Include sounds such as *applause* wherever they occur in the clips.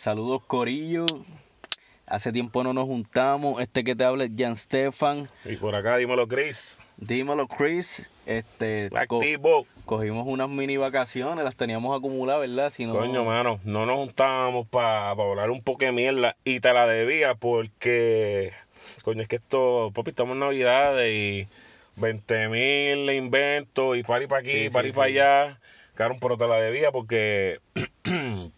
Saludos Corillo. Hace tiempo no nos juntamos. Este que te habla es Jan Stefan. Y por acá, dímelo, Chris. Dímelo, Chris. Este, co- cogimos unas mini vacaciones, las teníamos acumuladas, ¿verdad? Si no, Coño, mano, no nos juntábamos para hablar un poco de mierda. Y te la debía porque, coño, es que esto, papi, estamos en Navidades y 20 mil inventos y pari para aquí, Sí, sí, pari sí. para allá. Claro, pero te la debía porque *clears throat*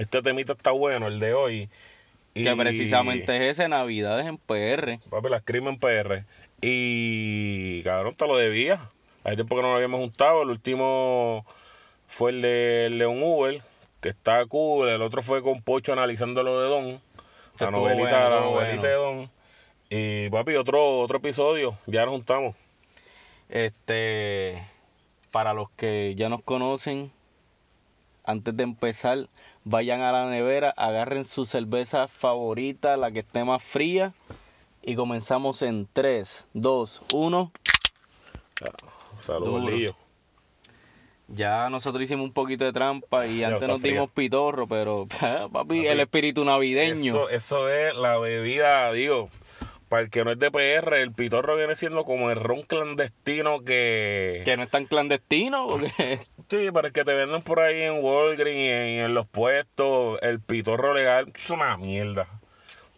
este temita está bueno, el de hoy. que precisamente es ese, Navidades en PR. Papi, las crimen PR. Y cabrón, te lo debía. Hay tiempo que no nos habíamos juntado. El último fue el de, un Uber, que está cool. El otro fue con Pocho analizando lo de Don. La novelita, bueno, la novelita bueno. de Don. Y papi, otro, otro episodio. Ya nos juntamos. Este, para los que ya nos conocen, antes de empezar, vayan a la nevera, agarren su cerveza favorita, la que esté más fría, y comenzamos en 3, 2, 1. Saludos. Lillo. Ya nosotros hicimos un poquito de trampa y antes nos dimos pitorro, pero *laughs* papi, el espíritu navideño. Eso, eso es la bebida, digo. Para el que no es de PR, el pitorro viene siendo como el ron clandestino que... Que no es tan clandestino, porque *laughs* Sí, pero es que te venden por ahí en Walgreens y en, los puestos, el pitorro legal es una mierda.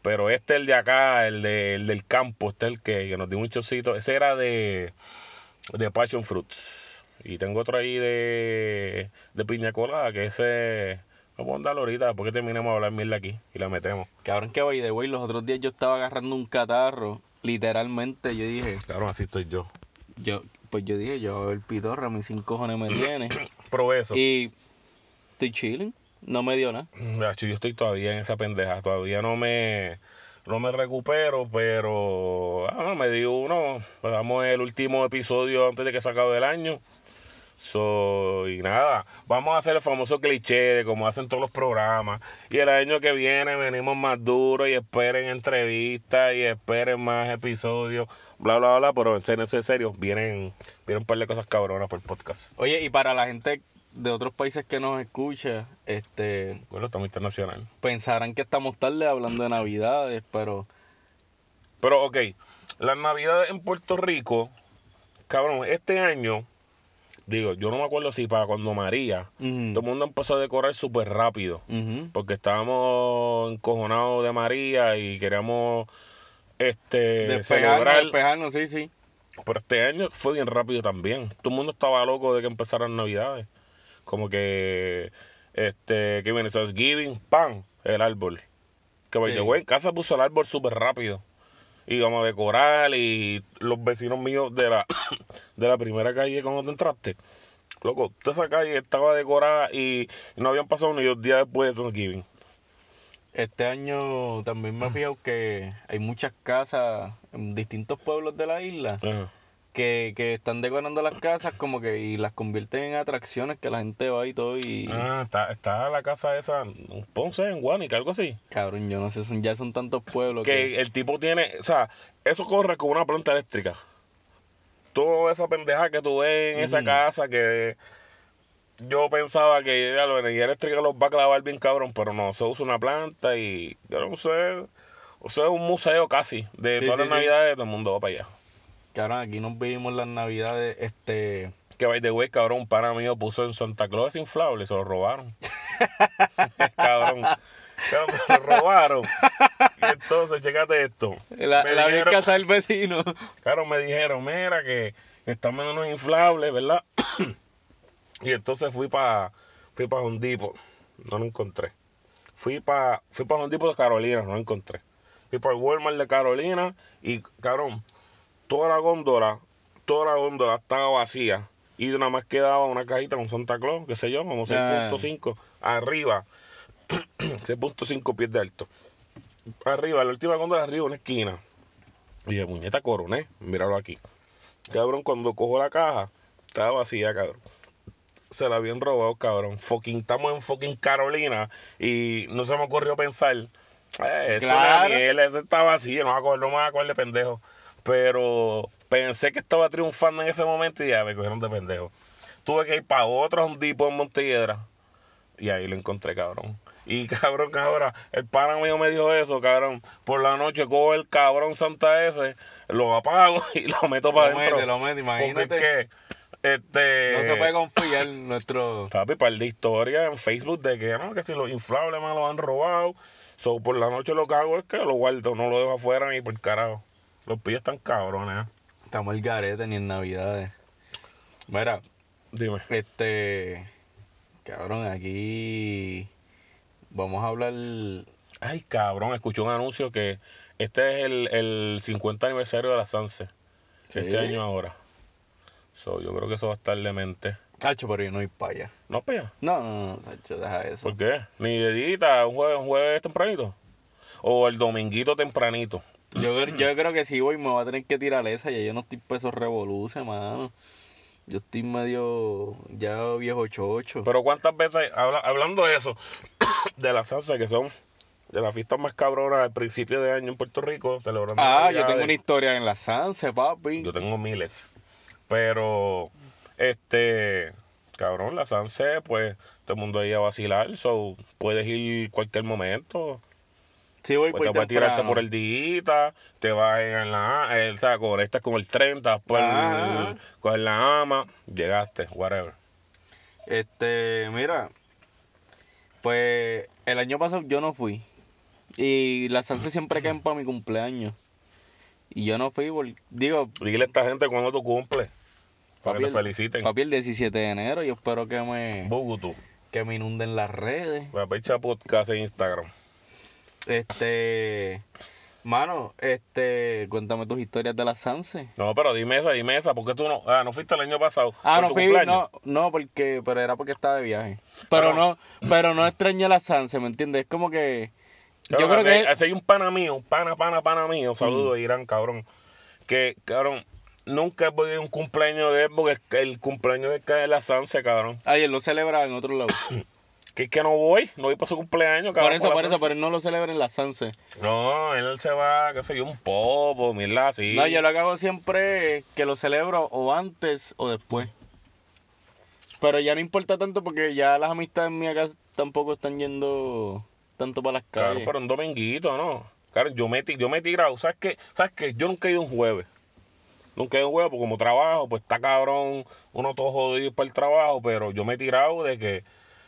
Pero este, el de acá, el, de- el del campo, este es el que, que nos dio un chocito. Ese era de, de Passion Fruits. Y tengo otro ahí de, de piña colada, que ese... Vamos a andarlo ahorita, después que terminemos de hablar mierda aquí y la metemos. cabrón que by the way, los otros días yo estaba agarrando un catarro, literalmente yo dije, Claro, así estoy yo. yo pues yo dije, yo el pitorro a mis cinco cojones me *clears throat* tiene. Probé eso. Y estoy chilling, no me dio nada. Gacho, yo estoy todavía en esa pendeja, todavía no me no me recupero, pero ah, me dio uno, pues vamos el último episodio antes de que se acabe el año. So, y nada, vamos a hacer el famoso cliché de como hacen todos los programas. Y el año que viene venimos más duro y esperen entrevistas y esperen más episodios, bla, bla, bla. Pero en serio, en serio, vienen, vienen un par de cosas cabronas por el podcast. Oye, y para la gente de otros países que nos escucha, este, Bueno, estamos internacional. pensarán que estamos tarde hablando de navidades, pero Pero, ok, las navidades en Puerto Rico, cabrón, este año, digo, yo no me acuerdo si para cuando María, todo el mundo empezó a decorar súper rápido, porque estábamos encojonados de María y queríamos este despejarnos, celebrar. despejarnos, sí, sí. Pero este año fue bien rápido también. Todo el mundo estaba loco de que empezaran navidades. Como que, este, que viene Thanksgiving, pan, el árbol. Que Sí. en casa puso el árbol súper rápido. Y vamos a decorar y los vecinos míos de la, *coughs* de la primera calle cuando te entraste. Loco, toda esa calle estaba decorada y no habían pasado ni dos días después de Thanksgiving. Este año también me he fijado que hay muchas casas en distintos pueblos de la isla Ajá. Que, que están decorando las casas como que y las convierten en atracciones que la gente va y todo y Ah, está, está la casa esa, en Ponce, en Guanica, algo así. cabrón, yo no sé, son, ya son tantos pueblos que, que el tipo tiene, o sea, eso corre con una planta eléctrica. Toda esa pendeja que tú ves en esa casa que yo pensaba que ya, la energía eléctrica los va a clavar bien cabrón, pero no, se usa una planta y yo no sé, o sea, es un museo casi de Sí, todas sí, las sí. navidades, todo el mundo va para allá. Cabrón, aquí nos vivimos las navidades, este, Que by the way, cabrón, un pana mío puso en Santa Claus inflable, se lo robaron. *laughs* cabrón. Cabrón, se lo robaron. Y entonces, chécate esto. la, Me la vi en dijeron- casa del vecino. Claro, me dijeron, mira que están unos inflables, ¿verdad? y entonces fui para fui para Home Depot, no lo encontré. Fui para fui para Home Depot de Carolina, no lo encontré. Fui para el Walmart de Carolina y, cabrón, toda la góndola, toda la góndola estaba vacía. Y nada más quedaba una cajita con Santa Claus, qué sé yo, como Ah. 6.5 arriba. *clears throat* 6.5 pies de alto. Arriba, la última góndola arriba, una esquina. Y de muñeca coroné, míralo aquí. Cabrón, cuando cojo la caja, estaba vacía, cabrón. Se la habían robado, cabrón. Fucking, estamos en fucking Carolina. Y no se me ocurrió pensar. Eh, eso Claro. miel, ese está vacío, no me acuerdo, no me acuerdo de pendejo. Pero pensé que estaba triunfando en ese momento y ya me cogieron de pendejo. Tuve que ir para otro Depot en Montelledra. Y ahí lo encontré, cabrón. Y *laughs* cabrón, cabrón, el pana mío me dijo eso, cabrón. Por la noche cojo el cabrón Santa ese, lo apago *laughs* y lo meto para adentro. mete, lo mete, imagínate. Porque es que, este... No se puede confiar en nuestro. Papi, par de historias en Facebook de que no, que si los inflables me los han robado. So, por la noche lo que hago es que lo guardo, no lo dejo afuera ni por carajo. Los pillos están cabrones, ¿eh? Estamos el garete ni en Navidades. Mira, Dime. este. Cabrón, aquí. Vamos a hablar. Ay, cabrón, escuché un anuncio que este es el, el 50 aniversario de la Sanse. Sí. Este año ahora. So, yo creo que eso va a estar de mente. Cacho, pero yo no voy para allá. ¿No, pilla? No, no, no, Sacho, deja eso. ¿Por qué? Ni de dita, un jueves, un jueves tempranito. O el dominguito tempranito. Yo, yo creo que si voy me voy a tener que tirar esa. Ya yo no estoy peso revoluce, mano. Yo estoy medio. Ya viejo chocho. Pero cuántas veces, habla- hablando de eso, *coughs* de la salsa, que son de las fiestas más cabronas al principio de año en Puerto Rico, celebrando ah, yo tengo una historia en la Sanse, papi. Yo tengo miles. Pero, este, cabrón, la Sanse, pues, todo el mundo ahí a vacilar, so, puedes ir cualquier momento. Sí, voy Pues te puedes tirarte por el día, te vas en la, el, o sea, conectas con el 30, por el, con la ama, llegaste, whatever. Este, mira, pues el año pasado yo no fui. Y las Sanse siempre caen para mi cumpleaños. Y yo no fui, por, digo, Dile a esta gente cuando tú cumples, para que te el- feliciten. papi, el 17 de enero. Yo espero que me, Bugutu. que me inunden las redes. La fecha podcast en Instagram. Este, mano, este, cuéntame tus historias de las Sanse. No, pero dime esa, dime esa, porque tú no, ah, no fuiste el año pasado. Ah, por no tu fui, cumpleaños? no, no, porque, pero era porque estaba de viaje. Pero no, pero no extrañé las Sanse, ¿me entiendes? Es como que, yo creo que, ese hay un pana mío, pana, pana, pana mío, saludo Irán, cabrón. Que, cabrón, nunca he podido un cumpleaños de él porque el, cumpleaños de él cae en la Sanse, cabrón. ayer lo celebraba en otro lado. *coughs* Que es que no voy, no voy para su cumpleaños, cabrón. Por eso, por eso, pero él no lo celebra en la Sanse. No, él se va, qué sé yo, un popo, mira, así. No, yo lo que hago siempre es que lo celebro o antes o después. Pero ya no importa tanto porque ya las amistades mías acá tampoco están yendo tanto para las Claro, calles. pero un dominguito, ¿no? Claro, yo me, yo me he tirado, ¿sabes qué? ¿Sabes qué? Yo nunca he ido un jueves. Nunca he ido un jueves porque como trabajo, pues está cabrón, uno todo jodido para el trabajo, pero yo me he tirado de que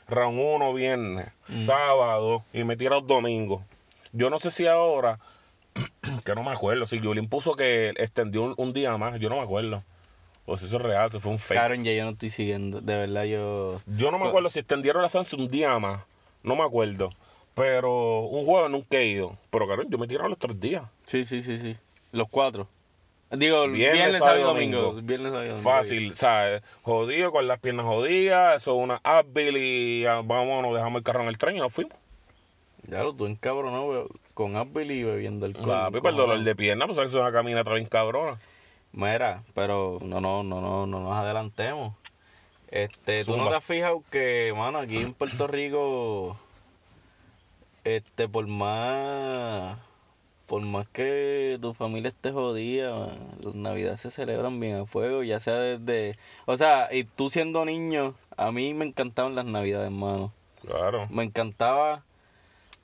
round uno viernes, sábado y me he tirado domingo. Yo no sé si ahora, *clears throat* que no me acuerdo, si Julien puso que extendió un, un día más, yo no me acuerdo. O si eso es real, si fue un fake. Karen, ya yo no estoy siguiendo. De verdad, yo. Yo no me acuerdo si extendieron la Sanse un día más. No me acuerdo. Pero un jueves nunca he ido. Pero claro, yo me he tirado los tres días. Sí, sí, sí, sí. Los cuatro. Digo, Viernes, viernes, sábado sábado domingo. domingo. Viernes, sábado domingo. Fácil, ¿sabes? Jodido, con las piernas jodidas. Eso es una Advil y ah, vámonos, dejamos el carro en el tren y nos fuimos. Ya lo tú encabronado bebe- con Apple y bebiendo alcohol. Papi, para el dolor de pierna, pues es una caminata bien cabrona. Mira, pero no, no, no, no, no nos adelantemos. Este, tú no te has fijado que, mano, aquí en Puerto Rico, este, por más, por más que tu familia esté jodida, las navidades se celebran bien a fuego, ya sea desde, o sea, y tú siendo niño, a mí me encantaban las navidades, mano. Claro. Me encantaba,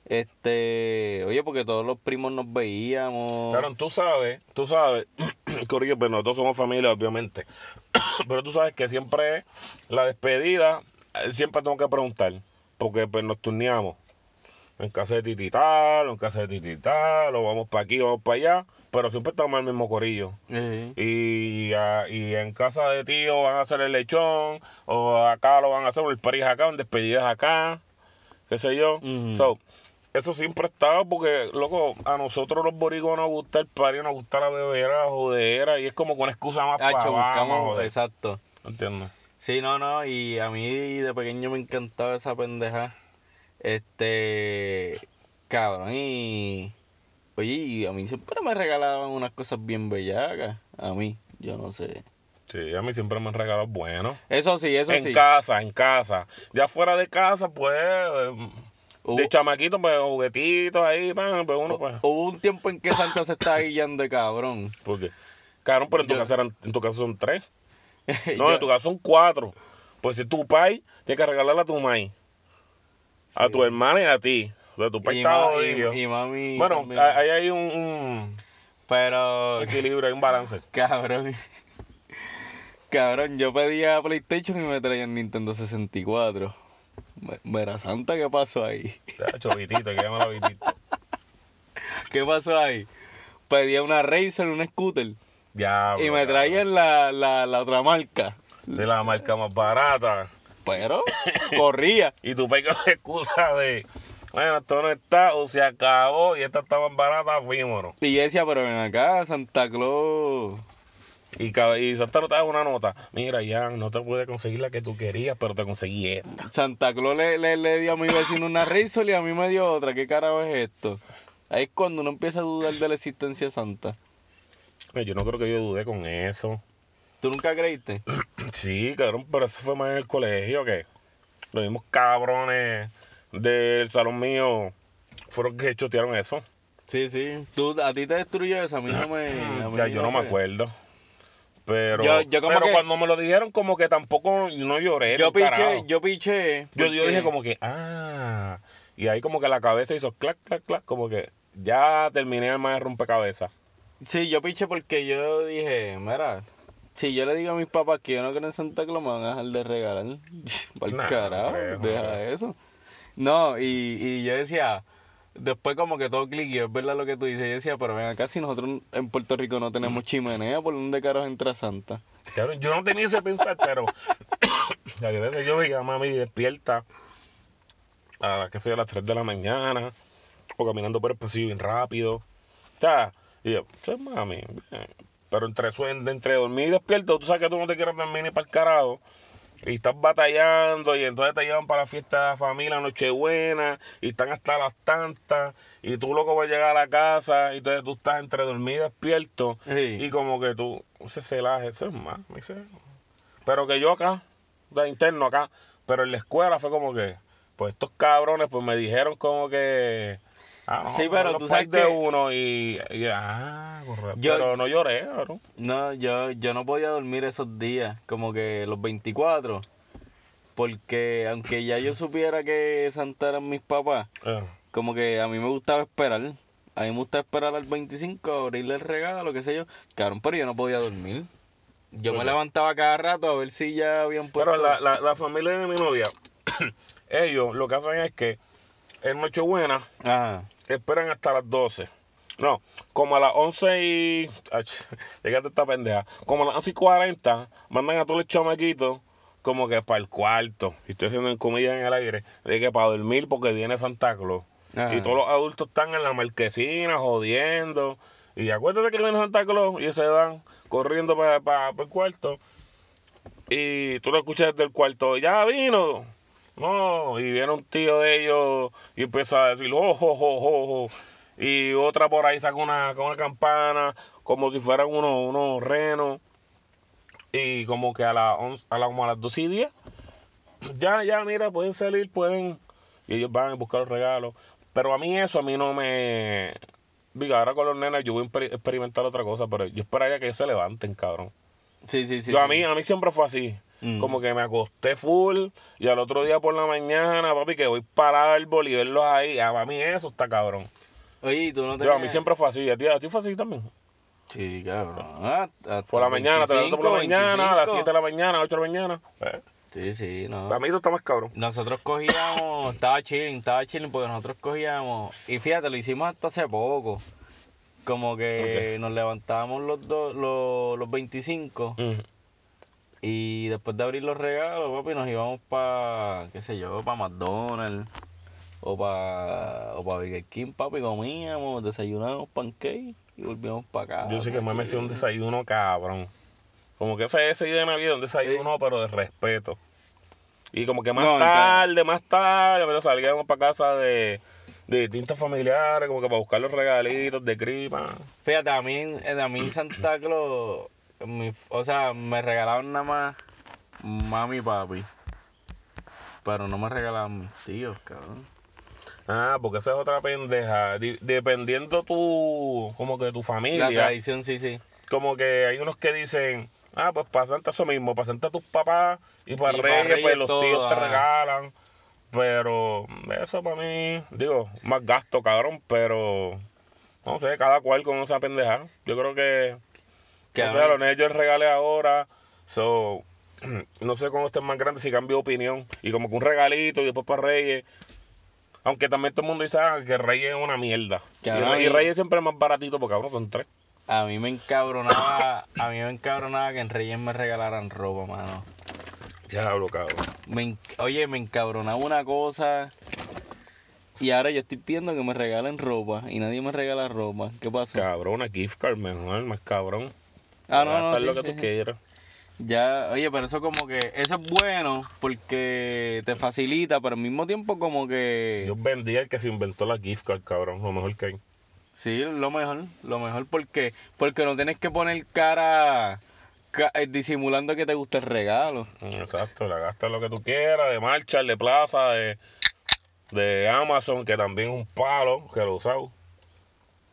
este, oye, porque todos los primos nos veíamos. Claro, tú sabes, tú sabes, *clears throat* Corillo, pero nosotros somos familia, obviamente. *clears throat* pero tú sabes que siempre la despedida, eh, siempre tengo que preguntar, porque pues nos turneamos. En casa de Titital, en casa de Titital, o vamos para aquí, vamos para allá, pero siempre estamos en el mismo corillo. Y, y en casa de tío van a hacer el lechón, o acá lo van a hacer, el parís acá, en despedidas acá, qué sé yo. Ujú. So, eso siempre ha estado porque, loco, a nosotros los boricuas nos gusta el party, nos gusta la bebera, la jodera, y es como con excusa más para Hacho, abajo, buscamos, joder. exacto. ¿Entiendes? Sí, no, no, y a mí de pequeño me encantaba esa pendeja. Este, cabrón, y... Oye, y a mí siempre me regalaban unas cosas bien bellacas. A mí, yo no sé. Sí, a mí siempre me han regalado bueno. Eso sí, eso en sí. casa, en casa. Ya fuera de casa, pues, Hubo- de chamaquito, pues, juguetitos ahí, pan, pues uno, pues. Hubo un tiempo en que Santa se estaba guillando de cabrón. Porque, cabrón, pero en tu, Yo- casa eran- en tu casa son tres. *laughs* No, Yo- en tu casa son cuatro. Pues si tu pai, tienes que regalarle a tu mai. A tu hermana y a ti. O sea, tu papá Y, y- y mami. Bueno, también. ahí hay un, un Pero, equilibrio, hay un balance. *laughs* cabrón. Cabrón, yo pedía PlayStation y me traían Nintendo 64. Me- Mera Santa, ¿qué pasó ahí? Chacho, Vitito, que llama la Vitito. *laughs* ¿Qué pasó ahí? Pedía una Razer, un scooter. Ya, y me traían la, la, la otra marca. De la marca más barata. Pero *laughs* corría. Y tu peca la excusa de, bueno, esto no está, o se acabó, y esta está más barata, fuimos. Y yo decía, pero ven acá, Santa Claus. Y, y Santa no te da una nota. Mira, Jan, no te pude conseguir la que tú querías, pero te conseguí esta. Santa Claus le, le, le dio a mi vecino una Razer y a mí me dio otra. ¿Qué carajo es esto? Ahí es cuando uno empieza a dudar de la existencia de Santa. Oye, Yo no creo que yo dudé con eso. ¿Tú nunca creíste? *clears throat* Sí, cabrón, pero eso fue más en el colegio que los mismos cabrones del salón mío fueron que chotearon eso. Sí, sí. ¿Tú, ¿A ti te destruyó eso? A mí no me... a mí *clears throat* Ya, yo no me acuerdo. Pero, Yo- yo como pero que- cuando me lo dijeron, como que tampoco no lloré. Yo carajo. piché, yo piché. Yo, yo dije como que, ah. Y ahí como que la cabeza hizo clac, clac, clac. Como que ya terminé el más de rompecabezas. Sí, yo piché porque yo dije, mira, si yo le digo a mis papás que yo no creo en Santa Claus, me van a dejar de regalar. *laughs* Para Nah, carajo, deja eso. No, y, y yo decía, después como que todo cliqueó, es verdad lo que tú dices. Yo decía, pero ven acá, si nosotros en Puerto Rico no tenemos chimenea, ¿por dónde carajo entra Santa? Cabrón, yo no tenía ese pensar, pero a veces yo veía a mami despierta a las que sea a las 3 de la mañana o caminando por el pasillo bien rápido. O sea, y yo, sí, mami, bien". Pero entre sueño, entre dormir y despierto, tú sabes que tú no te quieres dormir ni para el carajo. Y estás batallando y entonces te llevan para la fiesta de la familia, Nochebuena, y están hasta las tantas, y tú loco vas a llegar a la casa, y entonces tú estás entre dormir y despierto, Sí. y como que tú, ese celaje, eso es más, me dice. Pero que yo acá, de interno acá, pero en la escuela fue como que, pues estos cabrones, pues me dijeron como que. Ah, no, Sí, pero tú sabes que- uno y, y, ah, correcto. Yo- pero no lloré, cabrón. No, yo, yo no podía dormir esos días, como que los 24, porque aunque ya yo supiera que Santa eran mis papás, Eh, como que a mí me gustaba esperar. A mí me gustaba esperar al 25, abrirle el regalo, qué sé yo. Cabrón, pero yo no podía dormir. Yo me Oye. levantaba cada rato a ver si ya habían puesto... Pero la, la, la familia de mi novia, *coughs* ellos lo que hacen es que en Nochebuena Ajá. Esperan hasta las 12. No, como a las 11 y... Ach, Llegaste esta pendeja. Como a las 11 y 40, mandan a todos los chamaquitos como que para el cuarto. Y estoy haciendo en comillas en el aire. De que para dormir porque viene Santa Claus. Ajá. Y todos los adultos están en la marquesina jodiendo. Y acuérdate que viene Santa Claus. Y se van corriendo para, para, para el cuarto. Y tú lo escuchas desde el cuarto, ya vino. No, y viene un tío de ellos y empieza a decir, oh, oh, oh, oh". Y otra por ahí saca una, con una campana, como si fueran unos, unos renos. Y como que a, la once- a, la, como a las 12 y 10, ya, ya, mira, pueden salir, pueden. Y ellos van a buscar los regalos. Pero a mí eso, a mí no me. Diga, ahora con los nenas yo voy a exper- experimentar otra cosa, pero yo esperaría que ellos se levanten, cabrón. Sí, sí, sí. Yo a sí. mí, a mí siempre fue así. Mm. Como que me acosté full y al otro día por la mañana, papi, que voy para el árbol y verlos ahí. A mí eso está cabrón. Oye, ¿y tú no te... Yo, a mí siempre fue así. ¿A ti, a ti fue así también? Sí, cabrón. Ah, Por la mañana, te levantas por la 25, mañana, a las 7 de 25. la mañana, 8 de la mañana. Eh, Sí, sí, no. Para mí eso está más cabrón. Nosotros cogíamos, *coughs* estaba chilling, estaba chilling porque nosotros cogíamos, y fíjate, lo hicimos hasta hace poco. Como que nos levantábamos los dos, los, los 25, Mm. Y después de abrir los regalos, papi, nos íbamos para, qué sé yo, para McDonald's, o para o pa Burger King, papi, comíamos, desayunábamos pancake y volvíamos para acá. Yo sé que me hacía un desayuno cabrón. Como que ese, ese día de Navidad, un desayuno, pero de respeto. Y como que más No, y tarde, más tarde, pero salíamos para casa de, de distintos familiares, como que para buscar los regalitos de cripa. Fíjate, a mí, a mí Santa Claus, mi- o sea, me regalaban nada más mami y papi. Pero no me regalaban mis tíos, cabrón. Ah, porque esa es otra pendeja. Di- dependiendo tu, como que tu La familia, tradición, sí, sí. como que hay unos que dicen, ah, pues para Santa eso mismo, para Santa tus papás y para Y Reyes, pues los todo, tíos te ajá. regalan. Pero eso para mí, digo, más gasto, cabrón, pero no sé, cada cual con esa pendeja. Yo creo que, Que o sea, los nenes yo les regalé ahora, so, *clears throat* no sé cómo estén más grandes si cambio de opinión. Y como que un regalito y después para Reyes. Aunque también todo el mundo dice ah, que Reyes es una mierda. Y, Cabrón, y y- Reyes siempre es más baratito porque cabrón son tres. A mí me encabronaba, a mí me encabronaba que en Reyes me regalaran ropa, mano. Diablo, cabrón. Me en- oye, me encabronaba una cosa. Y ahora yo estoy pidiendo que me regalen ropa y nadie me regala ropa. ¿Qué pasó? Cabrón, una gift card mejor, más cabrón. Ah, no, no, sí, lo que tú quieras. Ya, oye, pero eso como que, eso es bueno porque te facilita, pero al mismo tiempo como que... Yo vendí el que se inventó la gift card, cabrón. Lo mejor que hay. Sí, lo mejor, lo mejor porque, porque no tienes que poner cara, ca- eh, disimulando que te gusta el regalo. Mm, Exacto, la gastas lo que tú quieras, de marcha, de plaza, de, de Amazon, que también es un palo, que lo usado.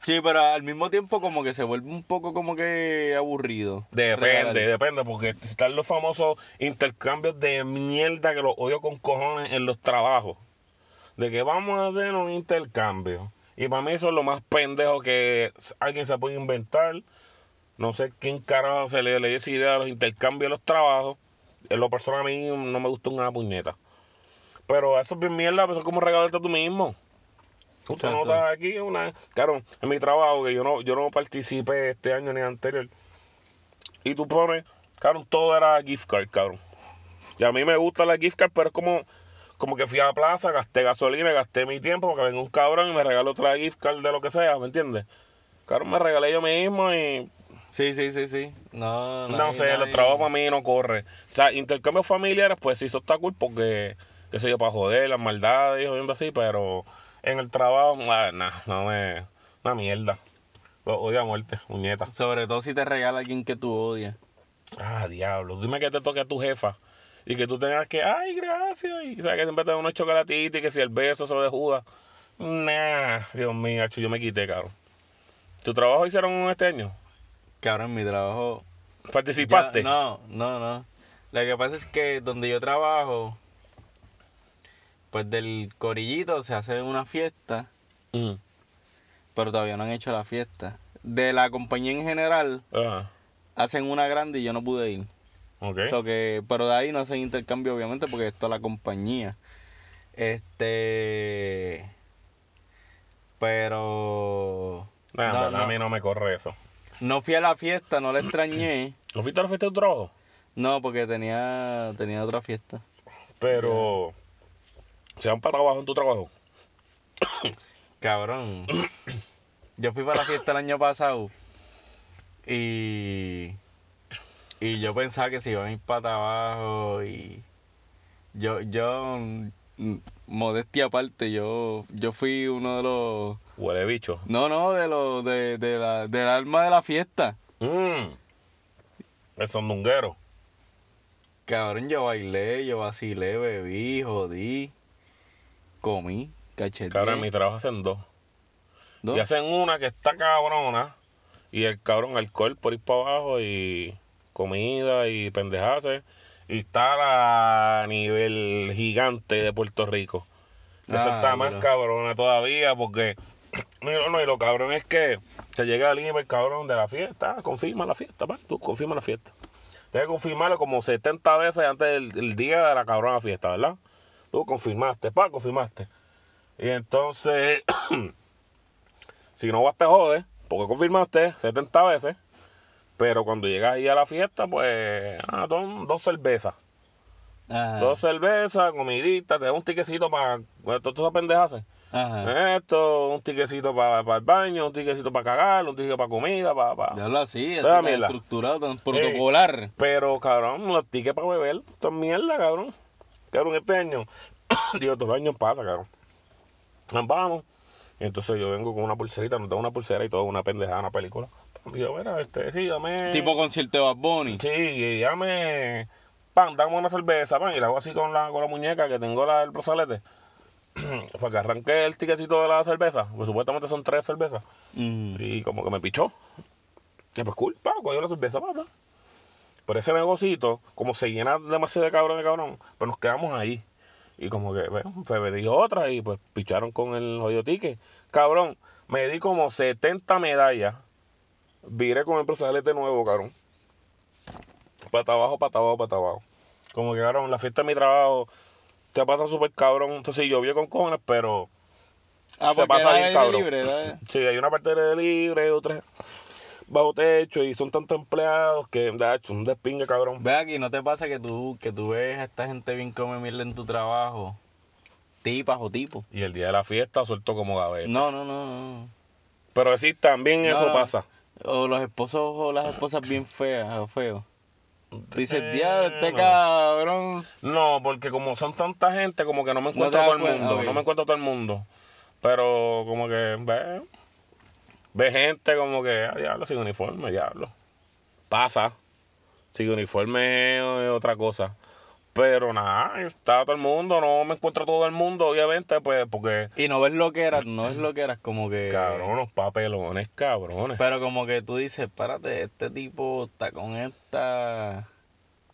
Sí, pero al mismo tiempo como que se vuelve un poco como que aburrido. Depende, regalar. depende, porque están los famosos intercambios de mierda que los odio con cojones en los trabajos. De que vamos a hacer un intercambio. Y para mí eso es lo más pendejo que alguien se puede inventar. No sé quién carajo se le, le dio esa idea de los intercambios de los trabajos. En lo personal a mí no me gustó una puñeta. Pero eso es bien mierda, pues eso es como regalarte a tú mismo. Tú te notas aquí una... Claro, en mi trabajo, que yo no, yo no participé este año ni anterior. Y tú pones, cabrón, todo era gift card, cabrón. Y a mí me gusta la gift card, pero es como, como que fui a la plaza, gasté gasolina, gasté mi tiempo, porque venga un cabrón y me regaló otra gift card de lo que sea, ¿me entiendes? Cabrón, me regalé yo mismo y Sí, sí, sí, sí. No, no nadie- sé, nadie- trabajos para mí no corre. O sea, intercambios familiares, pues sí, eso está cool porque, qué sé yo, para joder, las maldades y jodiendo así, pero en el trabajo, ah, nah, no me. Una mierda. Lo odio a muerte, muñeta. Sobre todo si te regala alguien que tú odias. Ah, diablo. Dime que te toque a tu jefa y que tú tengas que, ay, gracias. Y sabes que siempre te dan unos chocolatitos y que si el beso se de Judas. Nah, Dios mío, yo me quité, cabrón. ¿Tu trabajo hicieron este año? Cabrón, mi trabajo... ¿Participaste? Ya- no, no, no. Lo que pasa es que donde yo trabajo, pues del corillito se hace una fiesta, Mm. pero todavía no han hecho la fiesta. De la compañía en general, Ajá. hacen una grande y yo no pude ir. Ok. So que, pero de ahí no hacen intercambio, obviamente, porque esto es la compañía. Este. Pero. Nah, no, a mí no me corre eso. no fui a la fiesta, no la extrañé. *clears throat* ¿No fuiste a la fiesta de tu trabajo? No, porque tenía, tenía otra fiesta. Pero. ¿Se van para trabajo en tu trabajo? *coughs* Cabrón. *coughs* Yo fui para la fiesta el año pasado. Y. Y yo pensaba que se iban a ir para abajo. Y. Yo, yo. mm, Modestia aparte, yo, yo fui uno de los. Huele bicho. No, no, de los. De, de la, del alma de la fiesta. Mmm. El sondunguero. Cabrón, yo bailé, yo vacilé, bebí, jodí. Comí, cacheteé. Cabrón, en mi trabajo hacen dos. ¿no? Y hacen una que está cabrona. Y el cabrón alcohol por ir para abajo y comida y pendejadas. Y está a nivel gigante de Puerto Rico. Esa Ah, está más cabrona todavía porque... *clears throat* No, no, y lo cabrón es que se llega al el cabrón de la fiesta. Confirma la fiesta, pa. Tú confirma la fiesta. Tienes que confirmarlo como 70 veces antes del día de la cabrona fiesta, ¿verdad? Tú confirmaste, pa, confirmaste. Y entonces, *clears throat* si no vas te jodes, porque confirmaste 70 veces. Pero cuando llegas ahí a la fiesta, pues, ah, son dos cervezas. Ajá. Dos cervezas, comidita, te da un tiquecito para todas esas pendejas. Esto, un tiquecito para el baño, un tiquecito para cagar, un tiquecito para comida, para... para. Ya hablo así, mierda. estructurado, tan protocolar. Pero, cabrón, los tickets para beber, esto es mierda, cabrón. Cabrón, este año, *coughs* digo, todos los años pasa, cabrón. Vamos. Y entonces yo vengo con una pulserita, nos da una pulsera y todo, una pendejada, una película. Y yo, mira, este, sí, dame... Tipo concierto de Bad Bunny. Sí, y dame... Pan, dame una cerveza, pan. Y la hago así con la, con la muñeca que tengo la, el brazalete. *clears throat* para que arranque el tiquecito de la cerveza. Pues supuestamente son tres cervezas. Mm. Y como que me pichó. Y pues cool, pa, cogió la cerveza, pa, pa. Pero ese negocito, como se llena demasiado de cabrón de cabrón, pues nos quedamos ahí. Y como que, bueno, pues me dio otra y pues picharon con el jodido ticket. Cabrón, me di como 70 medallas. Viré con el brazalete nuevo, cabrón. Pata abajo, pata abajo, pata abajo. Como que, cabrón, la fiesta de mi trabajo te pasa súper cabrón. Entonces, sí, llovió con cojones, pero Ah, Se pasa bien, cabrón. libre, Sí, hay una parte de libre, otra bajo techo y son tantos empleados que, de hecho, un despingue, cabrón. Ve aquí, ¿no te pasa que tú, que tú ves a esta gente bien come mierda en tu trabajo? Tipas o tipos. Y el día de la fiesta suelto como gaveta. No, no, no, no. Pero sí, también No, eso no. pasa. O los esposos o las esposas bien feas o feos. Dices, Eh, diablo, este no. cabrón. No, porque como son tanta gente, como que no me encuentro das todo el mundo. No me encuentro todo el mundo. Pero como que ve, ve gente como que, ah, diablo, sin uniforme, diablo. Pasa. Sin uniforme es otra cosa. Pero nada, está todo el mundo, no me encuentro todo el mundo, obviamente, pues, porque, Y no ves lo que eras, no ves lo que eras como que... cabrón, los papelones, cabrones. Pero como que tú dices, espérate, este tipo está con esta...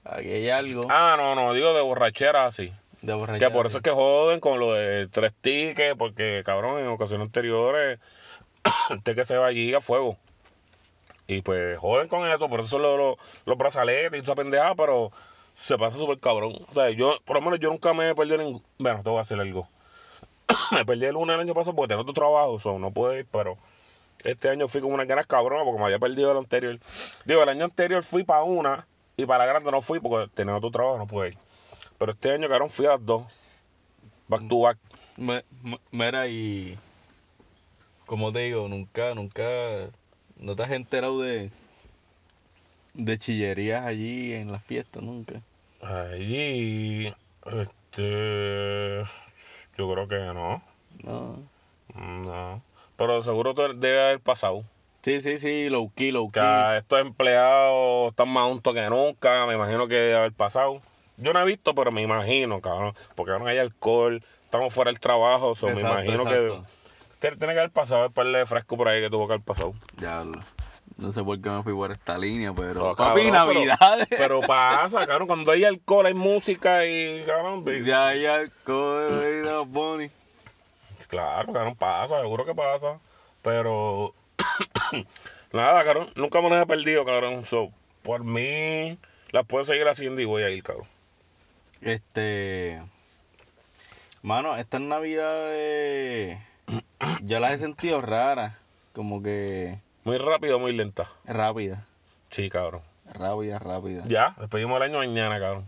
Aquí hay algo Ah, no, no, digo de borrachera así. de borrachera. Que por eso es que joden con lo de tres tickets, porque cabrón, en ocasiones anteriores, usted *coughs* que se va allí a fuego. Y pues joden con eso, por eso los, los, los brazaletes y esa pendejada, pero se pasa súper cabrón. O sea, yo, por lo menos yo nunca me he perdido ningún. Bueno, te voy a hacer algo. *coughs* me perdí el lunes el año pasado porque tenía otro trabajo, so, no puedo ir, pero este año fui con unas ganas cabronas porque me había perdido el anterior. Digo, el año anterior fui para una y para la grande no fui porque tenía otro trabajo, no pude ir. Pero este año, cabrón, fui a las dos. Back to back. Mira, y... Como te digo, nunca, nunca... ¿No te has enterado de... De chillerías allí en las fiestas? Nunca. Allí, este, yo creo que no, No. no. Pero seguro debe haber pasado. Sí, sí, sí, low key, low key. estos empleados están más juntos que nunca, me imagino que debe haber pasado. Yo no he visto, pero me imagino, cabrón, porque ahora no hay alcohol, estamos fuera del trabajo, so me Exacto, imagino exacto. que tiene, tiene que haber pasado, el par de fresco por ahí que tuvo que haber pasado. Diablo. No sé por qué me fui por esta línea, pero. No, papi, cabrón, Navidades. Pero, pero pasa, cabrón, cuando hay alcohol, hay música y, cabrón, Ya hay alcohol y los. Claro, cabrón, pasa, seguro que pasa. Pero *coughs* nada, cabrón, nunca me las he perdido, cabrón. So, por mí las puedo seguir haciendo y voy a ir, cabrón. Este. Mano, estas navidades. Yo las he sentido raras. Como que. Muy rápido, muy lenta. Rápida. Sí, cabrón. Rápida, rápida. Ya, despedimos el año mañana, cabrón.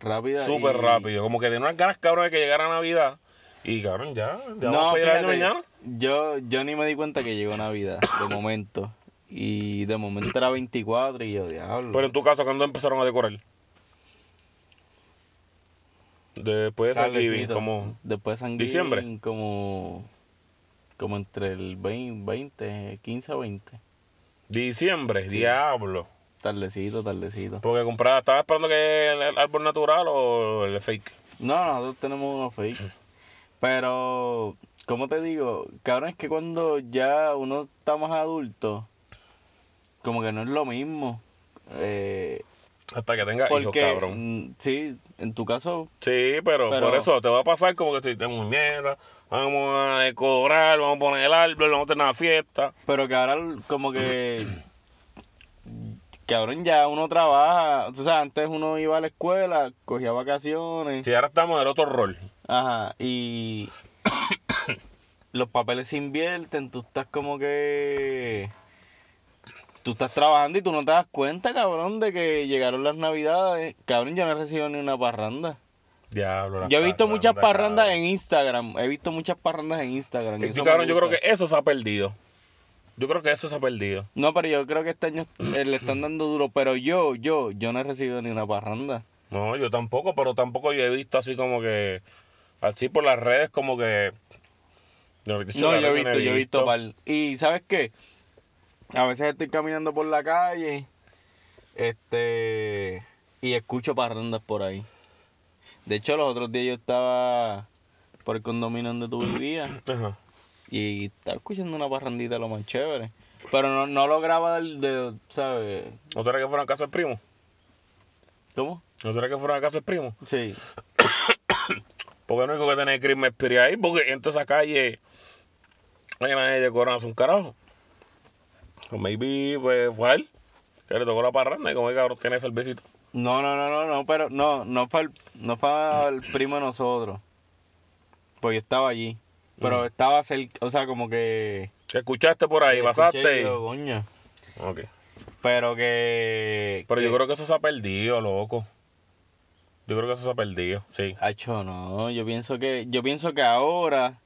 Rápida. Súper y- rápido. Como que de unas ganas, cabrón, de que llegara Navidad. Y, cabrón, ya, ya vamos No, a pedir el año mañana. yo, yo ni me di cuenta que llegó Navidad, de *coughs* momento. Y de momento era 24 y yo, diablo. Pero en tu caso, ¿cuándo empezaron a decorar? Después de Thanksgiving, como... Después de San ¿Diciembre? Como como entre el 20, 20, 15 o 20. Diciembre, diablo. Tardecito, tardecito. Porque compraba, ¿estaba esperando que el, el árbol natural o el fake? No, nosotros tenemos unos fake. Pero, ¿cómo te digo? Cabrón, es que cuando ya uno está más adulto, como que no es lo mismo. Eh, Hasta que tenga hijos, cabrón. mm, sí, en tu caso, Sí, pero, Pero- por eso te va a pasar como que estoy de mierda. Vamos a decorar, vamos a poner el árbol, vamos a tener una fiesta. pero que ahora como que... *clears throat* Cabrón, ya uno trabaja. O sea, antes uno iba a la escuela, cogía vacaciones. Si ahora estamos en el otro rol. Ajá, y *coughs* los papeles se invierten, tú estás como que... Tú estás trabajando y tú no te das cuenta, cabrón, de que llegaron las navidades. Cabrón, yo no he recibido ni una parranda. Diablo. Yo he visto muchas parrandas cabrón. en Instagram. He visto muchas parrandas en Instagram. Es que, cabrón, yo creo que eso se ha perdido. Yo creo que eso se ha perdido. No, pero yo creo que este año eh, le están dando duro. Pero yo, yo, yo no he recibido ni una parranda. No, yo tampoco, pero tampoco yo he visto así como que. Así por las redes, como que. No, No, yo he visto, yo he visto par. Y ¿sabes qué? A veces estoy caminando por la calle, este, y escucho parrandas por ahí. De hecho, los otros días yo estaba por el condominio donde tú vivías *clears throat* Ajá. y estaba escuchando una parrandita lo más chévere. Pero no, no lograba del, de, ¿sabes? ¿No será que fueron a casa del primo? ¿Cómo? ¿No será que fueron a casa del primo? Sí. *coughs* Porque no hay que tener crimen Spirit ahí, porque en toda esa calle no hay nadie de es un carajo. Maybe pues, fue a él, que le tocó la parranda y como el cabrón tiene cervecito. No, no, no, no, no, pero no, no para el, no para el primo de nosotros. Pues yo estaba allí. Pero estaba cerca, o sea, como que. ¿Escuchaste por ahí? ¿Pasaste? y yo, coño. Ok. Pero que. Pero yo creo que eso se ha perdido, loco. Yo creo que eso se ha perdido, sí. Acho, no, yo pienso que, yo pienso que ahora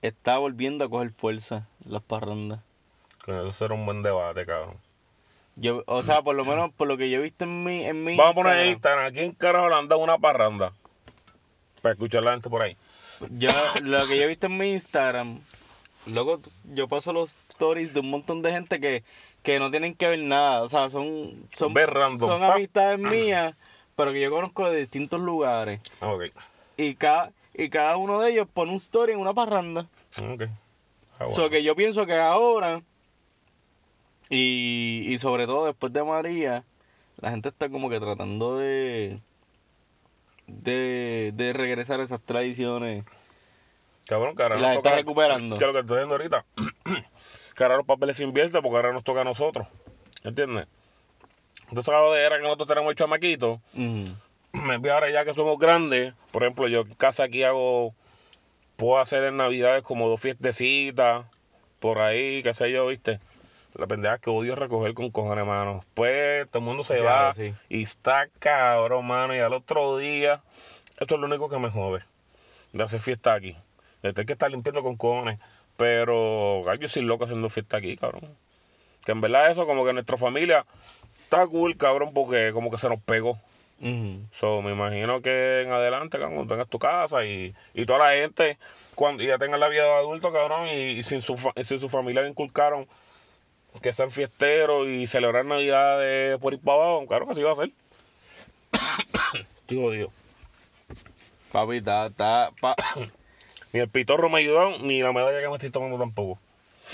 está volviendo a coger fuerza las parrandas. Que eso será un buen debate, cabrón. Yo, o sea, por lo menos por lo que yo he visto en mi, en mi Vamos a poner en Instagram, Instagram, ¿a quién carajo le han dado una parranda? Para escuchar la gente por ahí. yo, lo que yo he visto en mi Instagram, luego yo paso los stories de un montón de gente que, que no tienen que ver nada, o sea, son, son, son amistades mías, pero que yo conozco de distintos lugares. Ah, Ok. Y cada, y cada uno de ellos pone un story en una parranda. Ok. Ah, bueno. So que yo pienso que ahora, y, y sobre todo después de María, la gente está como que tratando de, de, de regresar a esas tradiciones. Cabrón, ahora nos la está recuperando. Que es lo que estoy diciendo ahorita. *clears throat* que ahora los papeles se invierten porque ahora nos toca a nosotros. ¿Entiendes? Entonces, la era que nosotros tenemos chamaquitos. Ujú. Me envía ahora ya que somos grandes. Por ejemplo, yo en casa aquí hago. Puedo hacer en Navidades como dos fiestecitas. Por ahí, qué sé yo, ¿viste? La pendeja es que odio recoger con cojones, mano. Pues todo el mundo se Claro, va. sí. Y está cabrón, mano. Y al otro día. Esto es lo único que me jode. De hacer fiesta aquí. De tener que estar limpiando con cojones. Pero, yo soy loco haciendo fiesta aquí, cabrón. Que en verdad eso, como que nuestra familia está cool, cabrón, porque como que se nos pegó. Ujú. So, me imagino que en adelante, cabrón, cuando tengas tu casa y, y toda la gente, cuando ya tengan la vida de adulto, cabrón, y, y sin, su, sin su familia le inculcaron que sean fiesteros y celebrar Navidades por ir para abajo, claro que así va a ser. Digo, Dios. Papi, está, está, pa- *coughs* Ni el pitorro me ayudó, ni la medalla que me estoy tomando tampoco.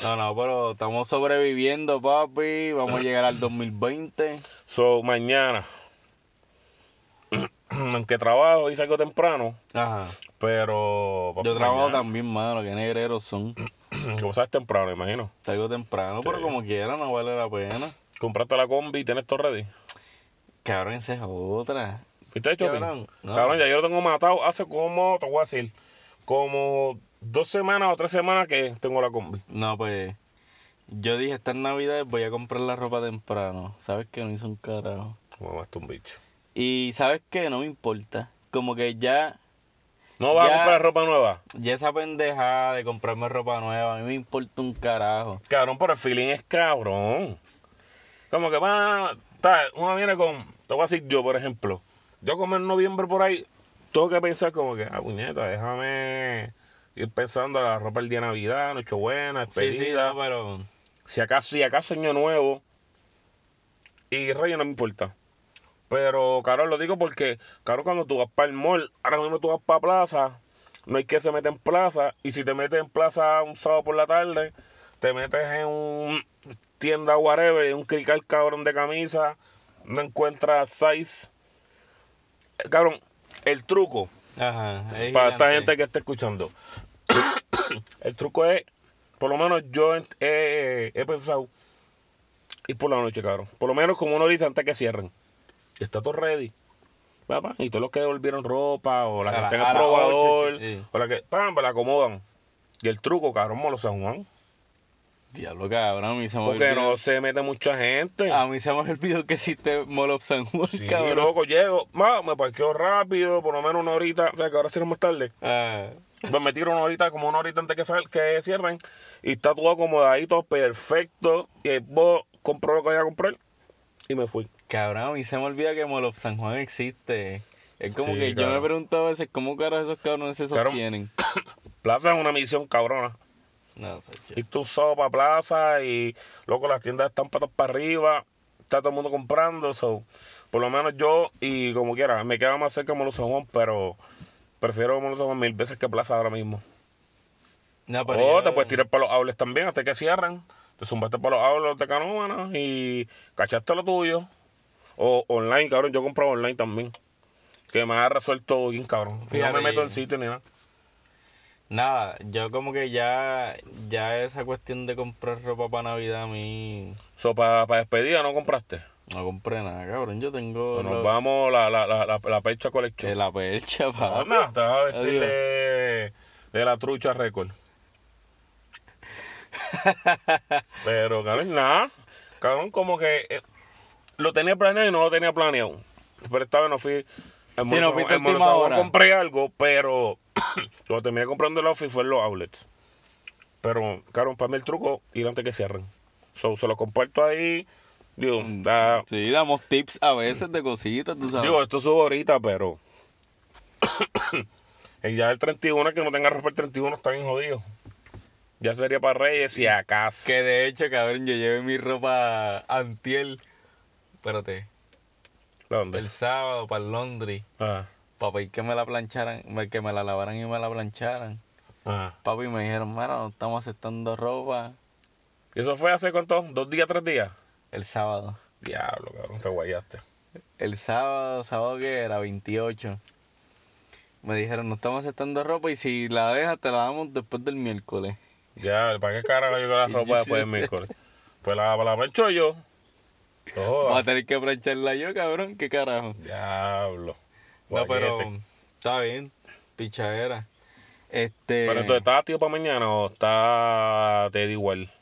No, no, pero estamos sobreviviendo, papi. Vamos a llegar al 2020. So, mañana, *coughs* aunque trabajo y salgo temprano, Ajá. pero... Yo trabajo mañana, también, mano. Qué negreros son. *clears throat* Como sabes temprano, imagino. Salgo temprano, pero como quiera, no vale la pena. Compraste la combi y tienes todo ready. Cabrón, esa es otra. ¿Fuiste shopping? Cabrón, no. Cabrón, ya yo lo tengo matado hace como, te voy a decir, como dos semanas o tres semanas que tengo la combi. No, pues. Yo dije, esta Navidad voy a comprar la ropa temprano. ¿Sabes qué? No hizo un carajo. Como un bicho. Y ¿sabes qué? No me importa. Como que ya. ¿No vas Ya. a comprar ropa nueva? Ya esa pendejada de comprarme ropa nueva, a mí me importa un carajo. Cabrón, pero el feeling es cabrón. Como que va, uno viene con, te voy a decir yo, por ejemplo, yo como en noviembre por ahí, tengo que pensar como que, ah, puñeta, déjame ir pensando en la ropa el día de Navidad, Nochebuena, Sí, sí, despedida. no, pero. Si acaso, si acaso año nuevo. Y Reyes no me importa. Pero, claro, lo digo porque, claro, cuando tú vas para el mall, ahora mismo tú vas para plaza, no hay que se mete en plaza. Y si te metes en plaza un sábado por la tarde, te metes en un tienda whatever, en un crical cabrón de camisa, no encuentras size. Cabrón, el truco, Ajá. es para esta gente que está escuchando. *coughs* el truco es, por lo menos yo he, he- he pensado ir por la noche, cabrón. Por lo menos como una horita antes que cierren. Y está todo ready. Papá, y todos los que devolvieron ropa o la que estén a el probador o la que, pam, me la acomodan. Y el truco, cabrón, Molo San Juan. Diablo, cabrón, a mí se me Porque olvidó. no se mete mucha gente. A mí se me olvidó que existe Mall of San Juan, Sí, cabrón. loco, llego, ma, me parqueo rápido, por lo menos una horita, o sea que ahora sí no es más tarde. Ah, Pues me tiro una horita, como una horita antes que, sal- que cierren. Y está todo acomodadito, perfecto. Y vos compró lo que vaya a comprar. Y me fui. Cabrón, a mí se me olvida que Mall of San Juan existe. Es como Sí, que yo me pregunto a veces cómo caros esos cabrones se Cabrón. sostienen. *coughs* Plaza es una misión cabrona. No sé, Y tú solo para plaza y loco, las tiendas están patas para arriba. Está todo el mundo comprando. So, por lo menos yo, y como quiera, me queda más cerca Molo San Juan, pero prefiero Molo San Juan mil veces que plaza ahora mismo. No, O pero yo- Oh, te puedes tirar para los outlets también hasta que cierran. Te zumbaste para los outlets de Canóvana y cachaste lo tuyo. O online, cabrón, yo compro online también. que me ha resuelto bien, cabrón. Y no me meto en sitio ni nada. Nada, yo como que ya, ya esa cuestión de comprar ropa para Navidad a mí So, para despedida no compraste. no compré nada, cabrón. Yo tengo nos lo- vamos la, la, la, la, la percha colección. eh, la percha, No, papi. nada, te vas a vestir de, de la trucha récord. *laughs* Pero, cabrón, nada. Cabrón, como que eh, lo tenía planeado y no lo tenía planeado. Pero esta vez no fui. En Sí, no fuiste última hora. compré algo, pero *clears throat* lo terminé comprando en la office fue en los outlets. Pero, cabrón, para mí el truco, ir antes que cierren. So, se lo comparto ahí. Digo, Mm. da- Sí, damos tips a veces de cositas, tú sabes. Digo, esto subo ahorita, pero. *clears throat* y ya el 31, que no tenga ropa el 31, está bien jodido. Ya sería para Reyes y acaso. que de hecho, cabrón, yo llevé mi ropa antiel. Espérate, ¿Dónde? el sábado para el Londres. Ah, Para pedir que me la plancharan, que me la lavaran y me la plancharan. ah. Papi me dijeron, mira, no estamos aceptando ropa ¿Y eso fue hace cuánto? ¿Dos días, tres días? el sábado. Diablo, cabrón, te guayaste. El sábado, sábado que era 28. Me dijeron, no estamos aceptando ropa y si la dejas te la damos después del miércoles. Ya, ¿para qué carajo yo con la *laughs* ropa después del miércoles? Pues la, la plancho yo. No Voy a tener que plancharla yo, cabrón, qué carajo. Diablo. No, pero Guayete. está bien, pichadera. Este. Pero entonces, ¿estás tío para mañana o está te da igual?